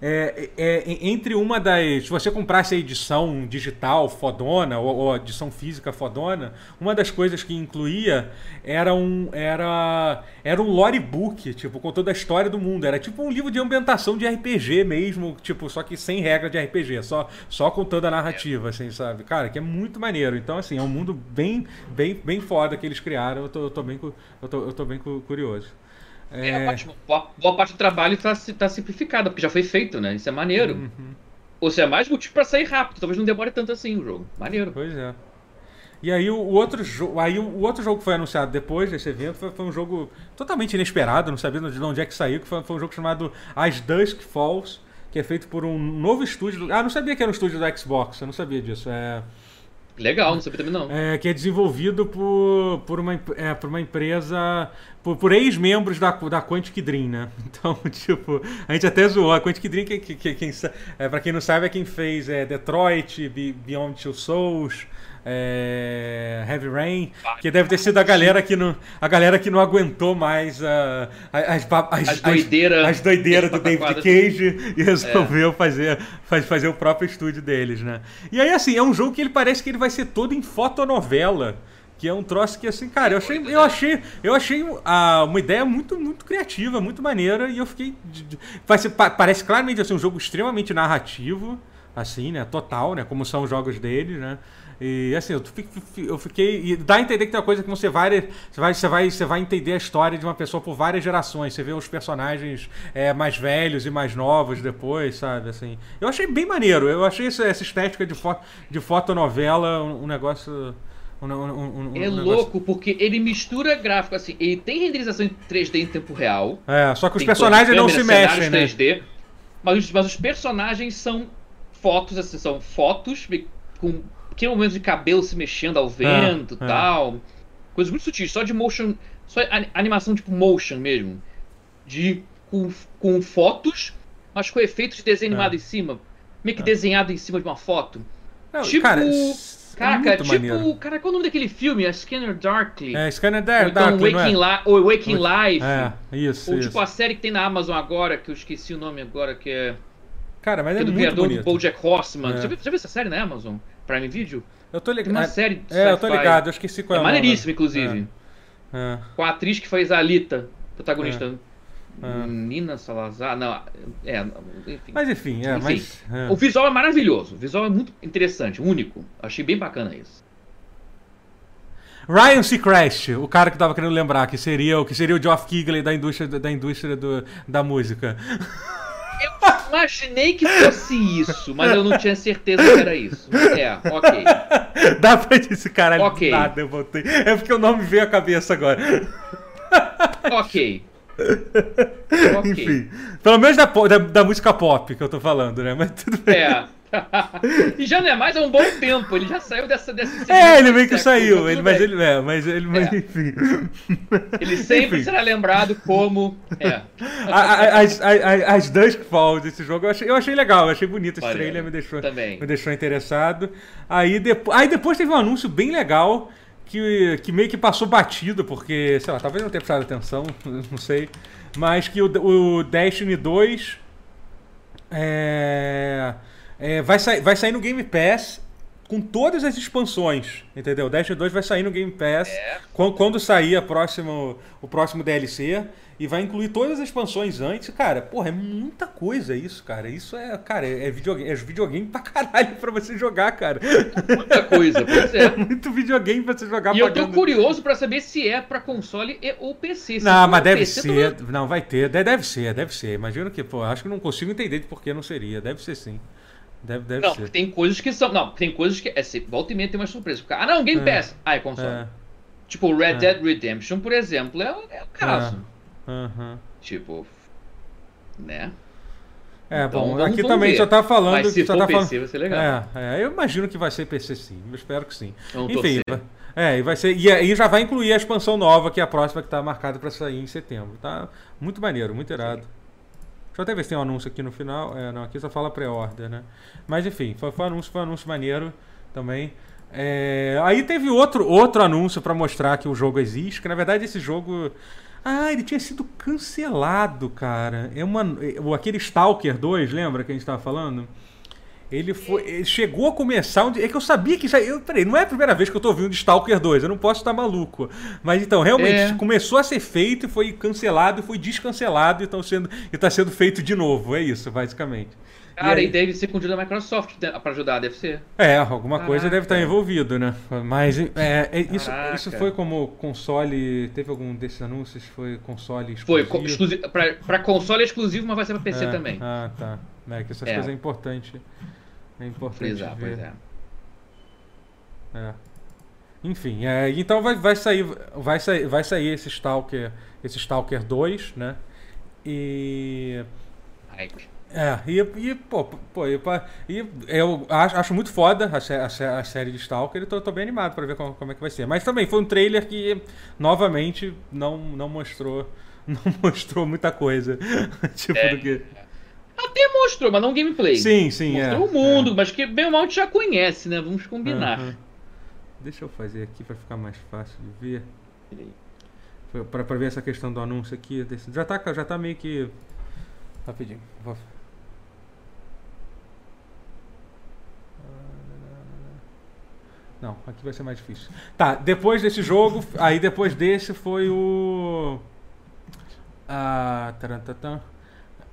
É, é, é, entre uma das. Se você comprasse a edição digital fodona, ou, ou edição física fodona, uma das coisas que incluía era um. Era, era um lorebook, tipo, com toda a história do mundo. Era tipo um livro de ambientação de RPG mesmo, tipo, só que sem regra de RPG, só, só contando a narrativa, assim, sabe? Cara, que é muito maneiro. Então, assim, é um mundo bem, bem, bem foda que eles criaram. Eu tô, eu tô bem, eu tô, eu tô bem curioso. É, é ótimo. Boa, boa, parte do trabalho está tá simplificada, porque já foi feito, né? Isso é maneiro. Uhum. Ou seja, é mais motivo para sair rápido. Talvez não demore tanto assim o jogo. Maneiro. Pois é. E aí o, outro jogo, aí o, outro jogo que foi anunciado depois desse evento foi, foi, um jogo totalmente inesperado, não sabia de onde é que saiu, que foi, foi, um jogo chamado As Dusk Falls, que é feito por um novo estúdio. Ah, não sabia que era um estúdio do Xbox, eu não sabia disso. É Legal, não sabia também não. É, que é desenvolvido por, por, uma, é, por uma empresa, por, por ex-membros da, da Quantic Dream, né? Então, tipo, a gente até zoou. A Quantic Dream, que, que, que quem, é, pra quem não sabe, é quem fez é, Detroit, Beyond Two Souls, é, Heavy Rain, que deve ter sido a galera que não, a galera que não aguentou mais uh, as, as, as doideiras as, doideira do David Cage e resolveu é. fazer, faz, fazer o próprio estúdio deles, né? E aí, assim, é um jogo que ele parece que ele vai ser todo em fotonovela. Que é um troço que, assim, cara, eu achei, eu achei, eu achei uh, uma ideia muito, muito criativa, muito maneira, e eu fiquei. Ser, parece claramente assim, um jogo extremamente narrativo, assim, né? Total, né? Como são os jogos deles, né? E assim, eu, eu fiquei. E dá a entender que tem uma coisa que você vai, você vai, você vai, você vai entender a história de uma pessoa por várias gerações. Você vê os personagens é, mais velhos e mais novos depois, sabe? Assim, eu achei bem maneiro. Eu achei essa, essa estética de, fo de fotonovela um, um negócio. Um, um, um, é louco, porque ele mistura gráfico, assim, ele tem renderização em 3D em tempo real. É, só que os personagens não se mexem, né? 3D, mas, mas os personagens são fotos, assim, são fotos com pequeno momento de cabelo se mexendo ao vento e é, é. tal. Coisas muito sutis, só de motion. Só animação tipo motion mesmo. De. com, com fotos, mas com efeitos de desenho animado é. em cima. Meio que desenhado em cima de uma foto. Não, tipo. Cara, Caraca, tipo. Maneiro. Cara, qual é o nome daquele filme? A Scanner Darkly. É, Scanner Darkly. Ou então Waking, é? Li ou Waking Life. É, isso. Ou isso. tipo a série que tem na Amazon agora, que eu esqueci o nome agora, que é. Cara, mas é, é do muito criador bonito. do Bojack Horseman. É. Já, viu, já viu essa série na Amazon? Prime Video? Eu tô ligado. Uma série de É, eu tô ligado, eu esqueci qual é, é maneiríssima, inclusive. É. É. Com a atriz que faz a Alita, protagonista. É. Nina Salazar. Não, é, enfim. Mas enfim, é, enfim, mas. É. O visual é maravilhoso. O visual é muito interessante, único. Achei bem bacana isso. Ryan Seacrest, o cara que tava querendo lembrar, que seria, que seria o Geoff Keighley da indústria, da, indústria do, da música. Eu imaginei que fosse isso, mas eu não tinha certeza que era isso. É, ok. Dá pra dizer, caralho, okay. nada, eu voltei. É porque o nome veio à cabeça agora. Ok. okay. Enfim. Pelo menos da, da, da, música pop que eu tô falando, né? Mas tudo bem. É. e já não é mais há um bom tempo, ele já saiu dessa. dessa é, ele meio que saiu, ele, mas ele. É, mas ele. É. enfim. Ele sempre enfim. será lembrado como. É. As, as, as Dusk Falls desse jogo eu achei, eu achei legal, eu achei bonito. Esse trailer me deixou, Também. me deixou interessado. Aí, depo, aí depois teve um anúncio bem legal. Que, que meio que passou batido, porque, sei lá, talvez não tenha prestado atenção, não sei. Mas que o, o Destiny 2 é, É, vai, vai sair no Game Pass com todas as expansões, entendeu? Destiny 2 vai sair no Game Pass É. quando, quando sair a próximo, o próximo DLC e vai incluir todas as expansões antes. Cara, porra, é muita coisa isso, cara. Isso é, cara, é videogame, é videogame pra caralho pra você jogar, cara. Muita coisa, pois É é. muito videogame pra você jogar E eu tô pagando. curioso pra saber se é pra console e ou PC. Se Não, mas deve PC, ser. Não, vai ter. de- Deve ser, deve ser. Imagino que, pô, acho que não consigo entender de por que não seria. Deve ser sim. Deve, deve Não, ser. tem coisas que são. Não, tem coisas que. É, se- volta e meia tem umas surpresas. Ah, não, Game É. Pass. Ah, é console. É, Tipo, Red É. Dead Redemption, por exemplo, é, o- é o caso. aham. Tipo. Né? É, Então, bom, vamos- aqui vamos também ver. só tá falando. Mas se só for tá PC, falando... vai ser legal. É, é, eu imagino que vai ser PC sim. Eu espero que sim. Vamos Enfim, torcer. é, e vai ser. E aí já vai incluir a expansão nova, que é a próxima que tá marcada pra sair em setembro. Tá muito maneiro, muito irado. Deixa eu até ver se tem um anúncio aqui no final. É, não, aqui só fala pré-order, né? Mas enfim, foi, foi anúncio, foi anúncio maneiro também. É, aí teve outro, outro anúncio pra mostrar que o jogo existe, que na verdade esse jogo. Ah, ele tinha sido cancelado, cara. É uma, é, aquele Stalker 2, lembra que a gente tava falando? Ele foi. Ele chegou a começar onde. É que eu sabia que já. Eu, peraí, não é a primeira vez que eu tô ouvindo de Stalker 2, eu não posso estar maluco. Mas então, realmente, É. começou a ser feito e foi cancelado e foi descancelado e, tão sendo, e tá sendo feito de novo. É isso, basicamente. Cara, E e, deve ser com da Microsoft pra ajudar, deve ser. É, alguma coisa Caraca. deve estar envolvido, né? Mas é, é, isso, Caraca. isso foi como console. Teve algum desses anúncios? Foi console Foi, exclusivo? co- exclusivo, pra, pra console exclusivo, mas vai ser pra PC É, também. Ah, tá. É que essas É. coisas é importante. É importante Frisar, ver. pois é. É. Enfim, é, então vai, vai sair vai sair vai sair esse Stalker, esse Stalker 2, né? E Hype. é, e, e pô, pô, e, e eu acho, acho muito foda a, a, a série de Stalker e tô, tô bem animado pra ver como, como é que vai ser. Mas também foi um trailer que novamente não, não mostrou não mostrou muita coisa. tipo É. do que Até mostrou, mas não gameplay. Sim, sim, é. Mostrou o mundo, mas que bem ou mal a gente já conhece, né? Vamos combinar. Aham. Deixa eu fazer aqui pra ficar mais fácil de ver. Pra ver essa questão do anúncio aqui. desse- já, tá, já tá meio que. Rapidinho. Vou... Não, aqui vai ser mais difícil. Tá, depois desse jogo, aí depois desse foi o. Ah, tarantatã.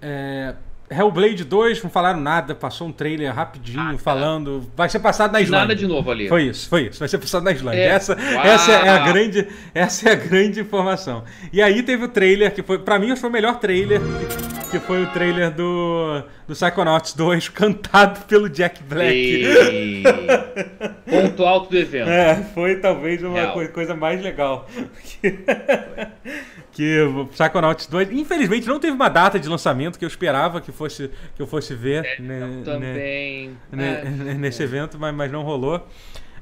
É, Hellblade 2, não falaram nada, passou um trailer rapidinho Ah, tá. falando. Vai ser passado na Islândia. Nada de novo ali. Foi isso, foi isso. Vai ser passado na Islândia. É. Essa, Uau. essa é a grande, essa é a grande informação. E aí teve o trailer que foi, para mim foi o melhor trailer, que, foi o trailer do do Psychonauts 2 cantado pelo Jack Black. Ei. Ponto alto do evento. É, foi talvez uma Real. coi- coisa mais legal. Que o Psychonauts 2, infelizmente não teve uma data de lançamento que eu esperava que fosse que eu fosse ver né, Eu né, também. né, É. nesse evento, mas, mas não rolou.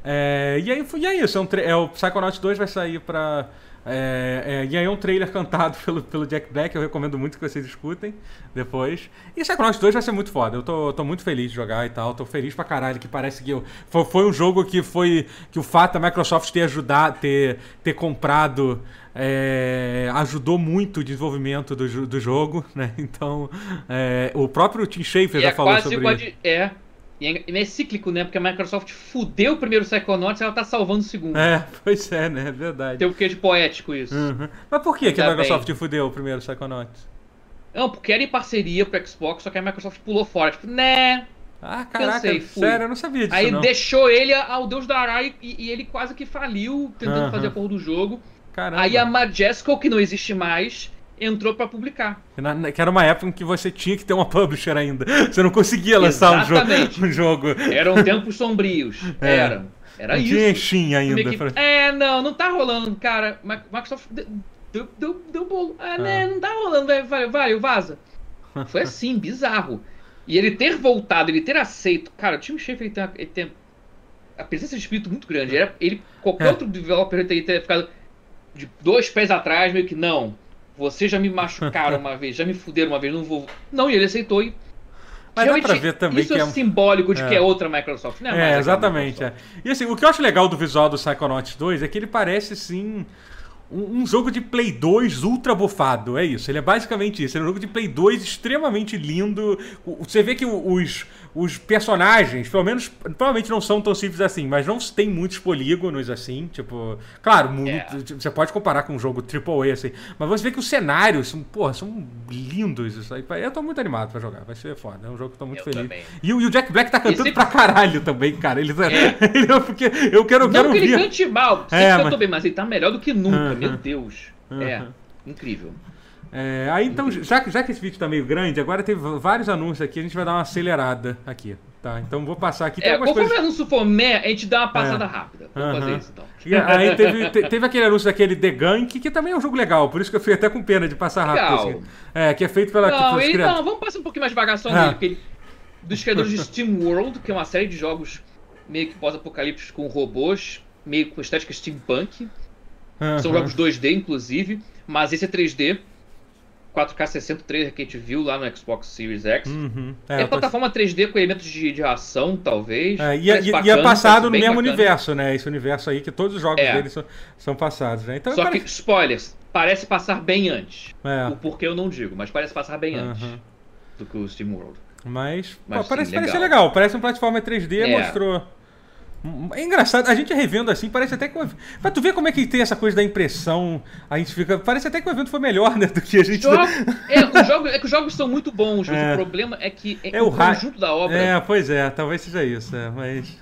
É, e aí foi- e é isso, é, um é o Psychonauts 2 vai sair pra. É, é, e aí é um trailer cantado pelo, pelo Jack Black, eu recomendo muito que vocês escutem depois. E Psychonauts 2 vai ser muito foda, eu tô, tô muito feliz de jogar e tal, tô feliz pra caralho, que parece que eu, foi, foi um jogo que foi. que o fato da Microsoft ter ajudado, ter, ter comprado. é, ajudou muito o desenvolvimento do, do jogo, né? Então, é, o próprio Tim Schafer já é falou sobre isso. É. E é, é cíclico, né? Porque a Microsoft fudeu o primeiro Psychonauts e ela tá salvando o segundo. É, pois é, né? É verdade. Tem o que de poético isso. Uhum. Mas por que, que a Microsoft fudeu o primeiro Psychonauts? Não, porque era em parceria pro Xbox, só que a Microsoft pulou fora. Tipo, né? Ah, caraca, Cansei, sério, eu não sabia disso Aí não. deixou ele ao Deus dará e, e ele quase que faliu tentando Aham. fazer a porra do jogo. Caramba. Aí a Majesco, que não existe mais, entrou pra publicar. Que era uma época em que você tinha que ter uma publisher ainda. Você não conseguia lançar um, jo Exatamente. um jogo. Eram tempos sombrios. É. Eram. Era não isso. tinha Steam ainda. Que- É, não, não tá rolando, cara. Microsoft deu, deu, deu, bolo. Ah, né, não tá rolando, vai, vai, vai, vaza. Foi assim, bizarro. E ele ter voltado, ele ter aceito. Cara, o Tim Schafer ele tem, ele tem a presença de espírito muito grande. Ele, ele qualquer É. outro developer teria teria ficado de dois pés atrás, meio que não. Vocês já me machucaram uma vez, já me fuderam uma vez, não vou. Não, e ele aceitou e. Mas dá Realmente, pra ver também isso que é, é simbólico de É. que é outra Microsoft, né? É, exatamente. É. E assim, o que eu acho legal do visual do Psychonauts 2 é que ele parece sim um, um, jogo de Play 2 ultra bufado, é isso. Ele é basicamente isso. Ele é um jogo de Play 2 extremamente lindo. Você vê que os, os personagens, pelo menos, provavelmente não são tão simples assim, mas não tem muitos polígonos assim. Tipo, claro, é. você pode comparar com um jogo AAA assim, mas você vê que os cenários são, porra, são lindos. Isso aí. Eu tô muito animado pra jogar, vai ser foda. É um jogo que eu tô muito eu feliz. E, e, o Jack Black tá cantando sempre... pra caralho também, cara. Ele, tá, é. ele porque eu quero, eu não quero que ele cante mal, é, mas... bem, mas ele tá melhor do que nunca, meu Deus. É, incrível. É, aí então, já, já que esse vídeo tá meio grande, agora teve vários anúncios aqui, a gente vai dar uma acelerada aqui. Tá, então vou passar aqui. É, conforme coisas... o anúncio for meh, a gente dá uma passada é. rápida. Vamos fazer isso então. E aí teve, te, teve aquele anúncio daquele The Gank, que também é um jogo legal, por isso que eu fiquei até com pena de passar legal. rápido. Assim. É, que é feito pela. Não, tipo, então, vamos passar um pouquinho mais devagar só nele, porque ele, dos criadores de Steam World, que é uma série de jogos meio que pós-apocalípticos com robôs, meio com estética steampunk. São jogos 2D, inclusive, mas esse é 3D. 4K 63 que a gente viu lá no Xbox Series X. Uhum. É, é plataforma 3D com elementos de, de ação, talvez. É, e, é, e, bacana, e, é passado no mesmo bacana. universo, né? Esse universo aí que todos os jogos é. dele são, são passados, né? Então, Só parece... que, spoilers, parece passar bem antes. É. O porquê eu não digo, mas parece passar bem uhum. antes do que o Steam World. Mas, mas pô, sim, parece, legal. parece legal. Parece uma plataforma 3D, é. mostrou é engraçado, a gente revendo assim, parece até que. Pra tu ver como é que tem essa coisa da impressão, a gente fica. Parece até que o evento foi melhor, né? Do que a gente. Jogo, é, jogo, é que os jogos são muito bons, mas é. o problema é que é, é o, o conjunto da obra. É, pois é, talvez seja isso, é, mas.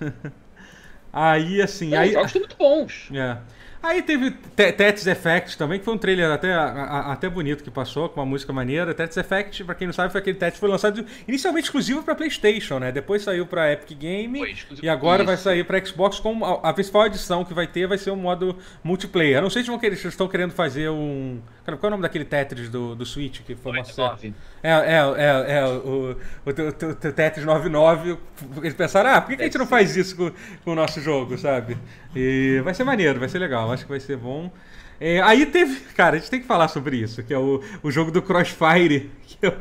aí, assim. É, aí... Os jogos são muito bons. É. Aí teve Tetris Effect também, que foi um trailer até, a, a, até bonito que passou, com uma música maneira. Tetris Effect, pra quem não sabe, foi aquele Tetris que foi lançado inicialmente exclusivo pra PlayStation, né? Depois saiu pra Epic Game e agora vai sair pra Xbox com a, a, principal edição que vai ter vai ser o um modo multiplayer. Eu não sei se eles estão querendo fazer um. Cara, qual é o nome daquele Tetris do, do Switch que foi uma série? É, é, é, é o, o, o, Tetris 99. Eles pensaram, ah, por que, que a gente não faz isso com, com o nosso jogo, sabe? E vai ser maneiro, vai ser legal, acho que vai ser bom. É, aí teve. Cara, a gente tem que falar sobre isso, que é o, o jogo do Crossfire, é o,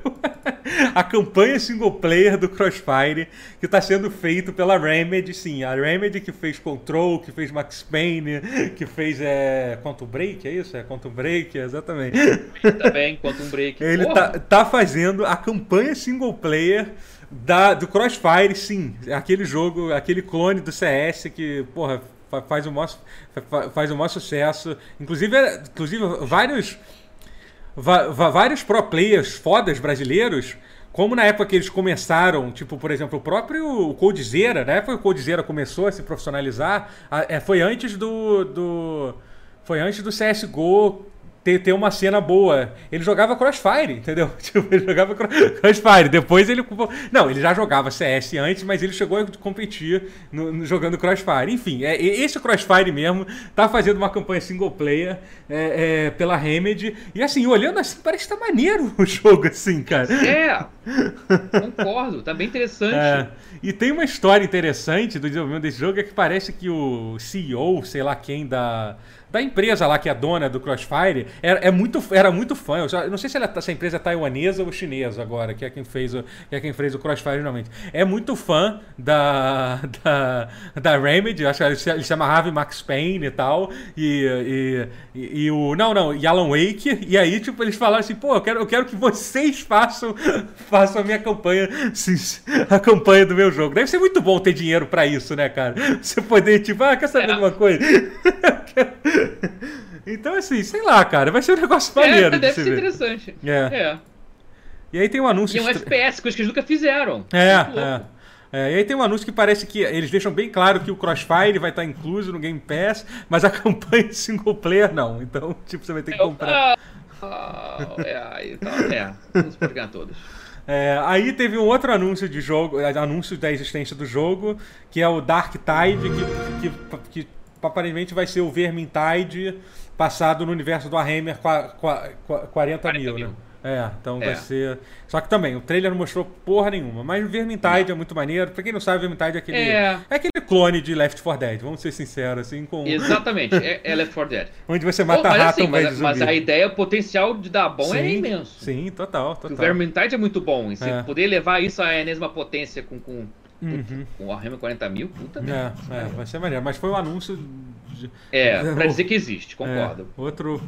a campanha single player do Crossfire, que está sendo feito pela Remedy, sim. A Remedy que fez Control, que fez Max Payne, que fez é, Quantum Break, é isso? É Quantum Break, exatamente. Também, Quantum Break. Ele tá, tá fazendo a campanha single player da, do Crossfire, sim. Aquele jogo, aquele clone do CS que, porra faz o maior, faz o maior sucesso. Inclusive, é, inclusive vários, vários pro players fodas brasileiros, como na época que eles começaram, tipo, por exemplo, o próprio Coldzera, na época que o Coldzera começou a se profissionalizar, é, foi antes do, do foi antes do CSGO ter, ter uma cena boa. Ele jogava Crossfire, entendeu? Tipo, ele jogava Crossfire. Depois ele. Não, ele já jogava CS antes, mas ele chegou a competir no, no, jogando Crossfire. Enfim, é, esse Crossfire mesmo tá fazendo uma campanha single player é, é, pela Remedy. E assim, olhando assim, parece que tá maneiro o jogo, assim, cara. É! Concordo, tá bem interessante. É, e tem uma história interessante do desenvolvimento desse jogo, é que parece que o CEO, sei lá quem, da da empresa lá que é dona do Crossfire, era, é muito, era muito fã. Eu não sei se ela, essa empresa é taiwanesa ou chinesa agora, que é quem fez o, que é quem fez o Crossfire realmente. É muito fã da, da, da Remedy, acho que ele, se, ele Max Payne e tal. E, e, e, e, o. Não, não, e Alan Wake. E aí, tipo, eles falaram assim, pô, eu quero, eu quero que vocês façam, façam a minha campanha, a campanha do meu jogo. Deve ser muito bom ter dinheiro para isso, né, cara? Você poder, tipo, ah, quer saber é. uma coisa? então, assim, sei lá, cara, vai ser um negócio é, maneiro. É, deve ser ver. interessante. É. é. E aí tem um anúncio. E um FPS, coisa que eles nunca fizeram. É, é. É, e aí tem um anúncio que parece que eles deixam bem claro que o Crossfire vai estar incluso no Game Pass, mas a campanha single player não. Então, tipo, você vai ter que comprar. Oh, é, então, é, vamos pegar todos. É, aí teve um outro anúncio de jogo, anúncio da existência do jogo, que é o Dark Tide, que, que, que aparentemente vai ser o Vermintide passado no universo do Warhammer 40, 40 mil, mil, né? É, então é. vai ser. Só que também, o trailer não mostrou porra nenhuma. Mas o Vermintide é muito maneiro. Pra quem não sabe, o Vermintide é aquele. É. é aquele clone de Left 4 Dead, vamos ser sinceros, assim, com. Exatamente, é, é Left 4 Dead. Onde você mata oh, rato assim, mas, mas, a ideia, o potencial de dar bom é sim, é imenso. Sim, total, total. O Vermintide é muito bom. E você é. poder levar isso à enésima potência com, com Uhum. O Warhammer 40 mil, puta merda. É, é, vai ser maneiro. Mas foi um anúncio. De... É, pra dizer que existe, concordo. É, outro.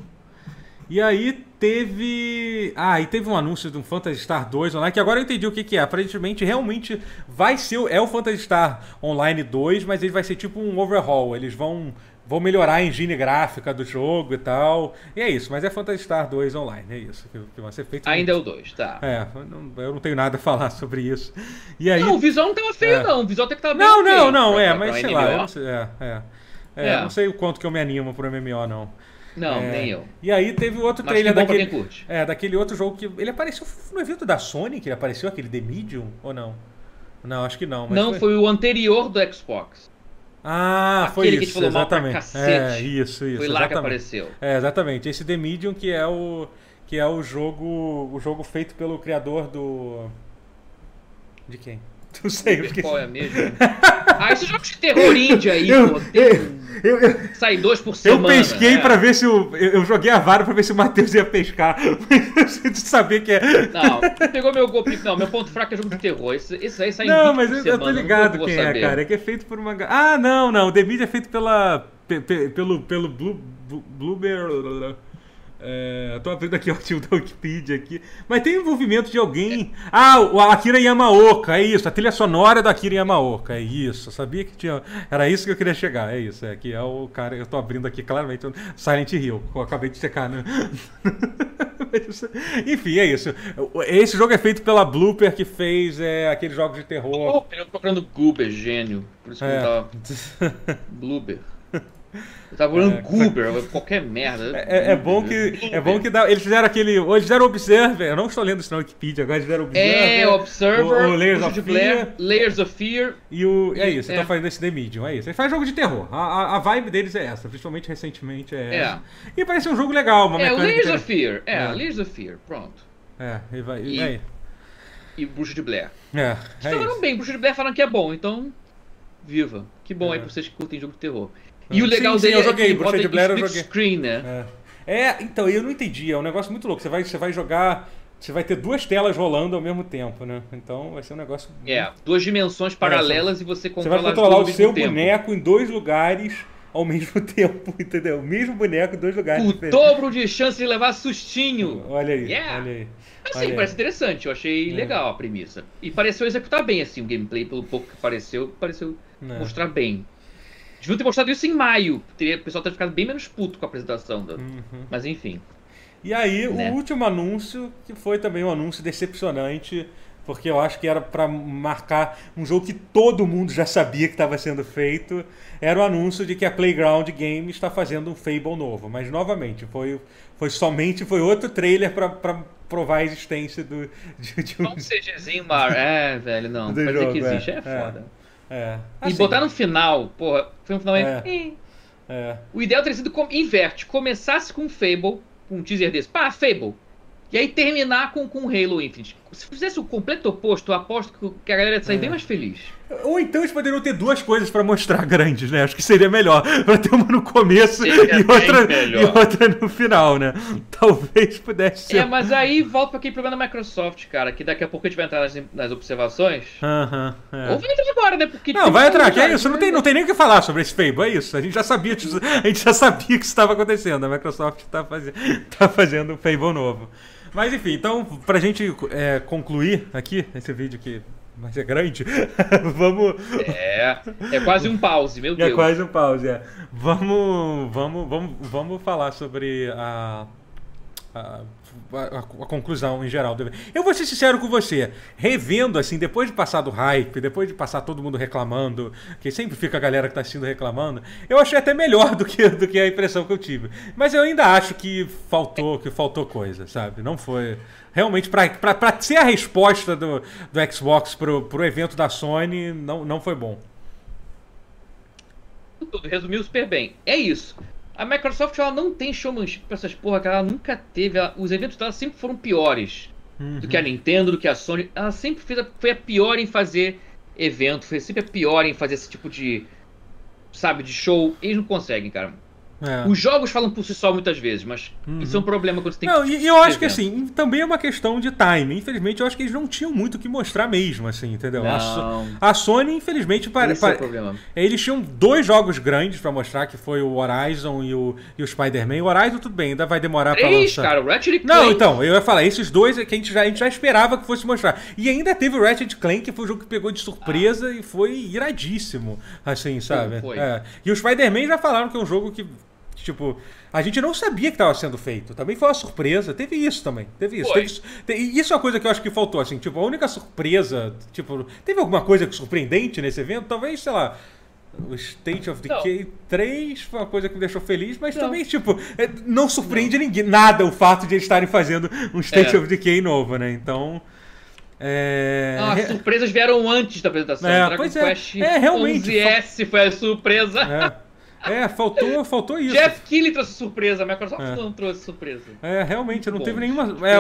E aí teve. Ah, e teve um anúncio de um Phantasy Star 2 online, que agora eu entendi o que, que é. Aparentemente, realmente vai ser. É o Phantasy Star Online 2, mas ele vai ser tipo um overhaul. Eles vão vou melhorar a engine gráfica do jogo e tal. E é isso, mas é Phantasy Star 2 online, é isso que, vai ser feito. Ainda é o 2, tá. É, eu não, eu não, tenho nada a falar sobre isso. E aí, não, o visual não tava feio, é. não. O visual tem que estar bem Não, não, não, pra, é, pra, mas pra sei lá, eu não sei, é, é. É, é. não sei o quanto que eu me animo pro MMO, não. Não, é, nem eu. E aí teve outro Mas trailer daquele. É, daquele outro jogo que. Ele apareceu no evento da Sony, que ele apareceu, aquele The Medium, ou não? Não, acho que não. não, foi... foi... o anterior do Xbox. Ah, Aquele foi isso, que te falou exatamente. Mal pra é, isso, isso. Foi lá exatamente. que apareceu. É, exatamente. Esse The Medium que é o que é o jogo o jogo feito pelo criador do de quem? Não sei. Porque... Qual é mesmo? ah, esses jogos de terror índia aí, eu, pô. Eu, eu, sai dois por semana. Eu pesquei é. pra ver se o. Eu, joguei a vara pra ver se o Matheus ia pescar. de saber que é. Não, pegou meu golpe. Não, meu ponto fraco é jogo de terror. Esse, esse aí sai Não, mas eu, eu tô ligado quem é, cara. É que é feito por uma. Ah, não, não. O The Media é feito pela. Pelo, pelo Blue, Blueberry. É, tô abrindo aqui o artigo da Wikipedia aqui. Mas tem envolvimento de alguém. Ah, o Akira Yamaoka, é isso. A trilha sonora da Akira Yamaoka, é isso. Eu sabia que tinha. Era isso que eu queria chegar, é isso. É que é o cara. Eu tô abrindo aqui claramente Silent Hill. Eu acabei de checar, né? Enfim, é isso. Esse jogo é feito pela Blooper que fez é, aqueles jogos de terror. Oh, eu tô procurando Goober, gênio. Por isso que é. eu tava. Blooper. Eu tava olhando é, Goober, qualquer merda. É, é, bom que. É bom que dá, eles fizeram aquele. Hoje fizeram Observer. Eu não estou lendo isso na Wikipedia, agora eles fizeram Observer. É, Observer, o, o Layers of Fear. Layers of Fear. E o. É isso, é. estão fazendo esse The Medium, é isso. Eles fazem jogo de terror. A, a, a, vibe deles é essa, principalmente recentemente é, é. essa. E parece um jogo legal, uma É, o Layers of Fear. É, é, Layers of Fear, pronto. É, e vai. E, e, aí? e Bruxa de Blair. É. Falaram bem, Bruxa de Blair falando que é bom, então. Viva. Que bom é. aí pra vocês que curtem jogo de terror. E o legal sim, dele sim, eu joguei, é que Bruxa de Blair eu joguei. Screen, né? É. é. então, eu não entendi. É um negócio muito louco. Você vai, você vai jogar. Você vai ter duas telas rolando ao mesmo tempo, né? Então vai ser um negócio. É, duas dimensões paralelas é, e você controla Você vai controlar o seu tempo. boneco em dois lugares ao mesmo tempo, entendeu? O mesmo boneco em dois lugares. O diferentes. dobro de chance de levar sustinho. Olha aí, yeah. olha aí. Assim, olha parece aí. interessante. Eu achei é. legal a premissa. E pareceu executar bem, assim, o gameplay, pelo pouco que pareceu, pareceu é. mostrar bem. Deviam ter mostrado isso em maio. Teria, o pessoal teria ficado bem menos puto com a apresentação. Da... Uhum. Mas enfim. E aí, né? o último anúncio, que foi também um anúncio decepcionante, porque eu acho que era para marcar um jogo que todo mundo já sabia que estava sendo feito, era o anúncio de que a Playground Games está fazendo um Fable novo. Mas, novamente, foi, foi somente foi outro trailer para provar a existência do, de, de um... Não CGzinho, Mar. É, velho, não. Pra dizer que existe é, é foda. É. É. Assim, e botar no final, porra, foi um final. É. É. O ideal teria sido com, inverte. Começasse com Fable, com um teaser desse. Pá, Fable. E aí terminar com, com Halo Infinite. Se fizesse o completo oposto, eu aposto que a galera ia sair é. bem mais feliz. Ou então eles poderiam ter duas coisas para mostrar grandes, né? Acho que seria melhor. Pra ter uma no começo e outra, e outra no final, né? Talvez pudesse ser. É, mas aí volta para aquele problema da Microsoft, cara, que daqui a pouco a gente vai entrar nas, nas observações. Aham. Uh -huh, é. Ou vai entrar agora, né? Porque não, vai entrar, que é isso. Não tem, não tem nem o que falar sobre esse Fable, é isso. A gente já sabia, a gente já sabia que isso estava acontecendo. A Microsoft está fazendo, tá fazendo um Fable novo. Mas enfim, então, pra gente é, concluir aqui esse vídeo que vai ser grande, vamos. É, é quase um pause, meu é Deus. É quase um pause, é. Vamos, vamos, vamos, vamos falar sobre a a, a, conclusão em geral. Eu vou ser sincero com você, revendo assim, depois de passar do hype, depois de passar todo mundo reclamando, que sempre fica a galera que está assistindo reclamando, eu achei até melhor do que, do que a impressão que eu tive. Mas eu ainda acho que faltou, que faltou coisa, sabe? Não foi. Realmente, para ser a resposta do, do Xbox pro, pro evento da Sony, não, não foi bom. Resumiu super bem. É isso. A Microsoft ela não tem showmanship pra essas porra, que ela nunca teve. Ela, os eventos dela sempre foram piores uhum. do que a uhum. Nintendo, do que a Sony. Ela sempre fez a, foi a pior em fazer evento, foi sempre a pior em fazer esse tipo de. Sabe, de show. Eles não conseguem, cara. É. Os jogos falam por si só muitas vezes, mas uhum. isso é um problema quando você tem não, que. E eu acho que assim, também é uma questão de time. Infelizmente, eu acho que eles não tinham muito o que mostrar mesmo, assim, entendeu? A, so a, Sony, infelizmente, para, para... É eles tinham dois jogos grandes para mostrar, que foi o Horizon e o, e o Spider-Man. O Horizon, tudo bem, ainda vai demorar para lançar. cara, o Ratchet Não, então, eu ia falar, esses dois é que a gente, já, a gente já esperava que fosse mostrar. E ainda teve o Ratchet Clank, que foi um jogo que pegou de surpresa ah. e foi iradíssimo, assim, sabe? Foi. É. E o Spider-Man já falaram que é um jogo que Tipo, a gente não sabia que estava sendo feito. Também foi uma surpresa. Teve isso também. Teve isso. Teve, teve, isso é uma coisa que eu acho que faltou, assim. Tipo, a única surpresa. Tipo, teve alguma coisa surpreendente nesse evento? Talvez, sei lá. O State of Decay não. 3 foi uma coisa que me deixou feliz, mas não. também, tipo, é, não surpreende não. ninguém. Nada o fato de eles estarem fazendo um State é. of Decay novo, né? Então. É... Ah, as surpresas vieram antes da apresentação. É, Dragon é. Quest é, realmente. 11S foi a surpresa. É. É, faltou, faltou isso. Jeff Keighley trouxe surpresa, a Microsoft é. não trouxe surpresa. É, realmente, não Bom, teve nenhuma. É,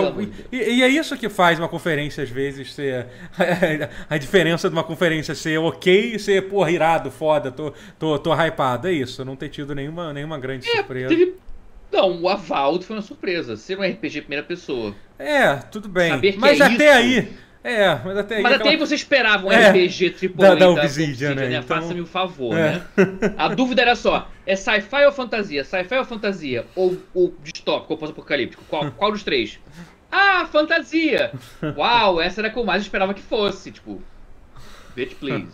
e, e, é isso que faz uma conferência, às vezes, ser. a diferença de uma conferência ser ok e ser, porra, irado, foda, tô, tô, tô hypado. É isso, não ter tido nenhuma, nenhuma grande é, surpresa. Teve... Não, o Avald foi uma surpresa. Ser um RPG primeira pessoa. É, tudo bem. Mas é até isso... aí é, mas até aí. Mas até aí você esperava um RPG AAA da, da Obsidian, né? né? Então... Faça-me o um favor, é. né? A dúvida era só: é sci-fi ou fantasia? Sci-fi ou fantasia? Ou, ou distópico ou pós-apocalíptico? Qual, qual dos três? Ah, fantasia! Uau, essa era a que eu mais esperava que fosse. Tipo, bitch, please.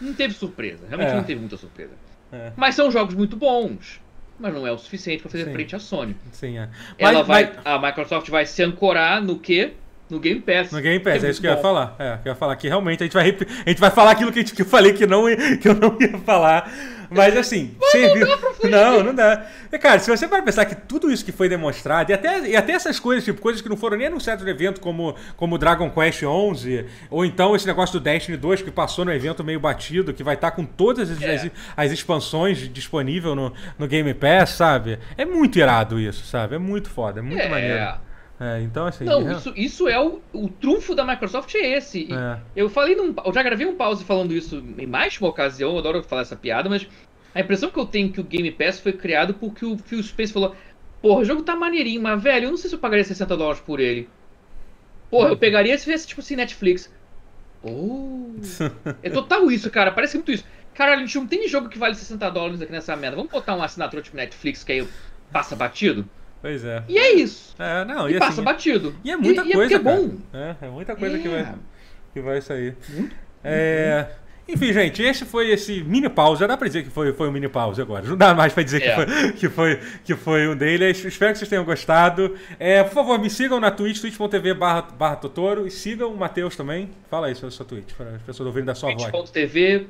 Não teve surpresa, realmente é. não teve muita surpresa. É. Mas são jogos muito bons mas não é o suficiente para fazer Sim. frente à Sony. Sim, é. Ela mas, vai, mas... a Microsoft vai se ancorar no que no Game Pass. No Game Pass, é, é isso que eu ia falar. É, eu ia falar que realmente a gente vai, a gente vai falar aquilo que, gente, que eu falei que, não, que eu não ia falar. Mas assim, serviu. Não, não dá. E, cara, se você vai pensar que tudo isso que foi demonstrado, e até, e até essas coisas, tipo, coisas que não foram nem anunciadas no evento, como, como Dragon Quest 11, ou então esse negócio do Destiny 2 que passou no evento meio batido, que vai estar com todas as, é. as, as, expansões disponíveis no, no Game Pass, sabe? É muito irado isso, sabe? É muito foda, é muito é. maneiro. É, então assim. Não, é... isso, isso é o, o trunfo da Microsoft é esse. É. Eu falei num. Eu já gravei um pause falando isso em mais de uma ocasião, eu adoro falar essa piada, mas a impressão que eu tenho é que o Game Pass foi criado porque o Phil Space falou: Porra, o jogo tá maneirinho, mas velho, eu não sei se eu pagaria 60 dólares por ele. Porra, eu pegaria se fosse tipo assim, Netflix. Oh! é total isso, cara. Parece muito isso. Caralho, a gente não tem jogo que vale 60 dólares aqui nessa merda. Vamos botar uma assinatura tipo Netflix que aí passa batido? Pois é. E é isso. É, não, e, e passa assim, batido. E é muita e, coisa. E é, é bom. É, é muita coisa é. Que, vai, que vai sair. Muito, é. Enfim, gente, esse foi esse mini pause. Já dá pra dizer que foi, foi um mini pause agora. Não dá mais pra dizer é. que, foi, que, foi, que foi um deles. Espero que vocês tenham gostado. É, por favor, me sigam na Twitch, twitch.tv barra, barra Totoro. E sigam o Matheus também. Fala aí sobre a sua Twitch, para as pessoas ouvirem da sua Twitch. voz. Twitch.tv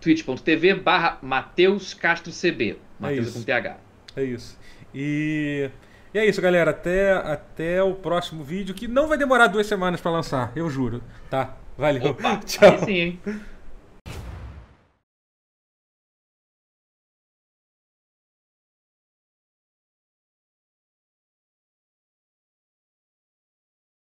twitch.tv barra Matheus Castro CB. Matheus é com TH. É isso. E, e é isso, galera. Até, até o próximo vídeo, que não vai demorar duas semanas para lançar, eu juro. Tá? Valeu. Opa, Tchau. sim, hein?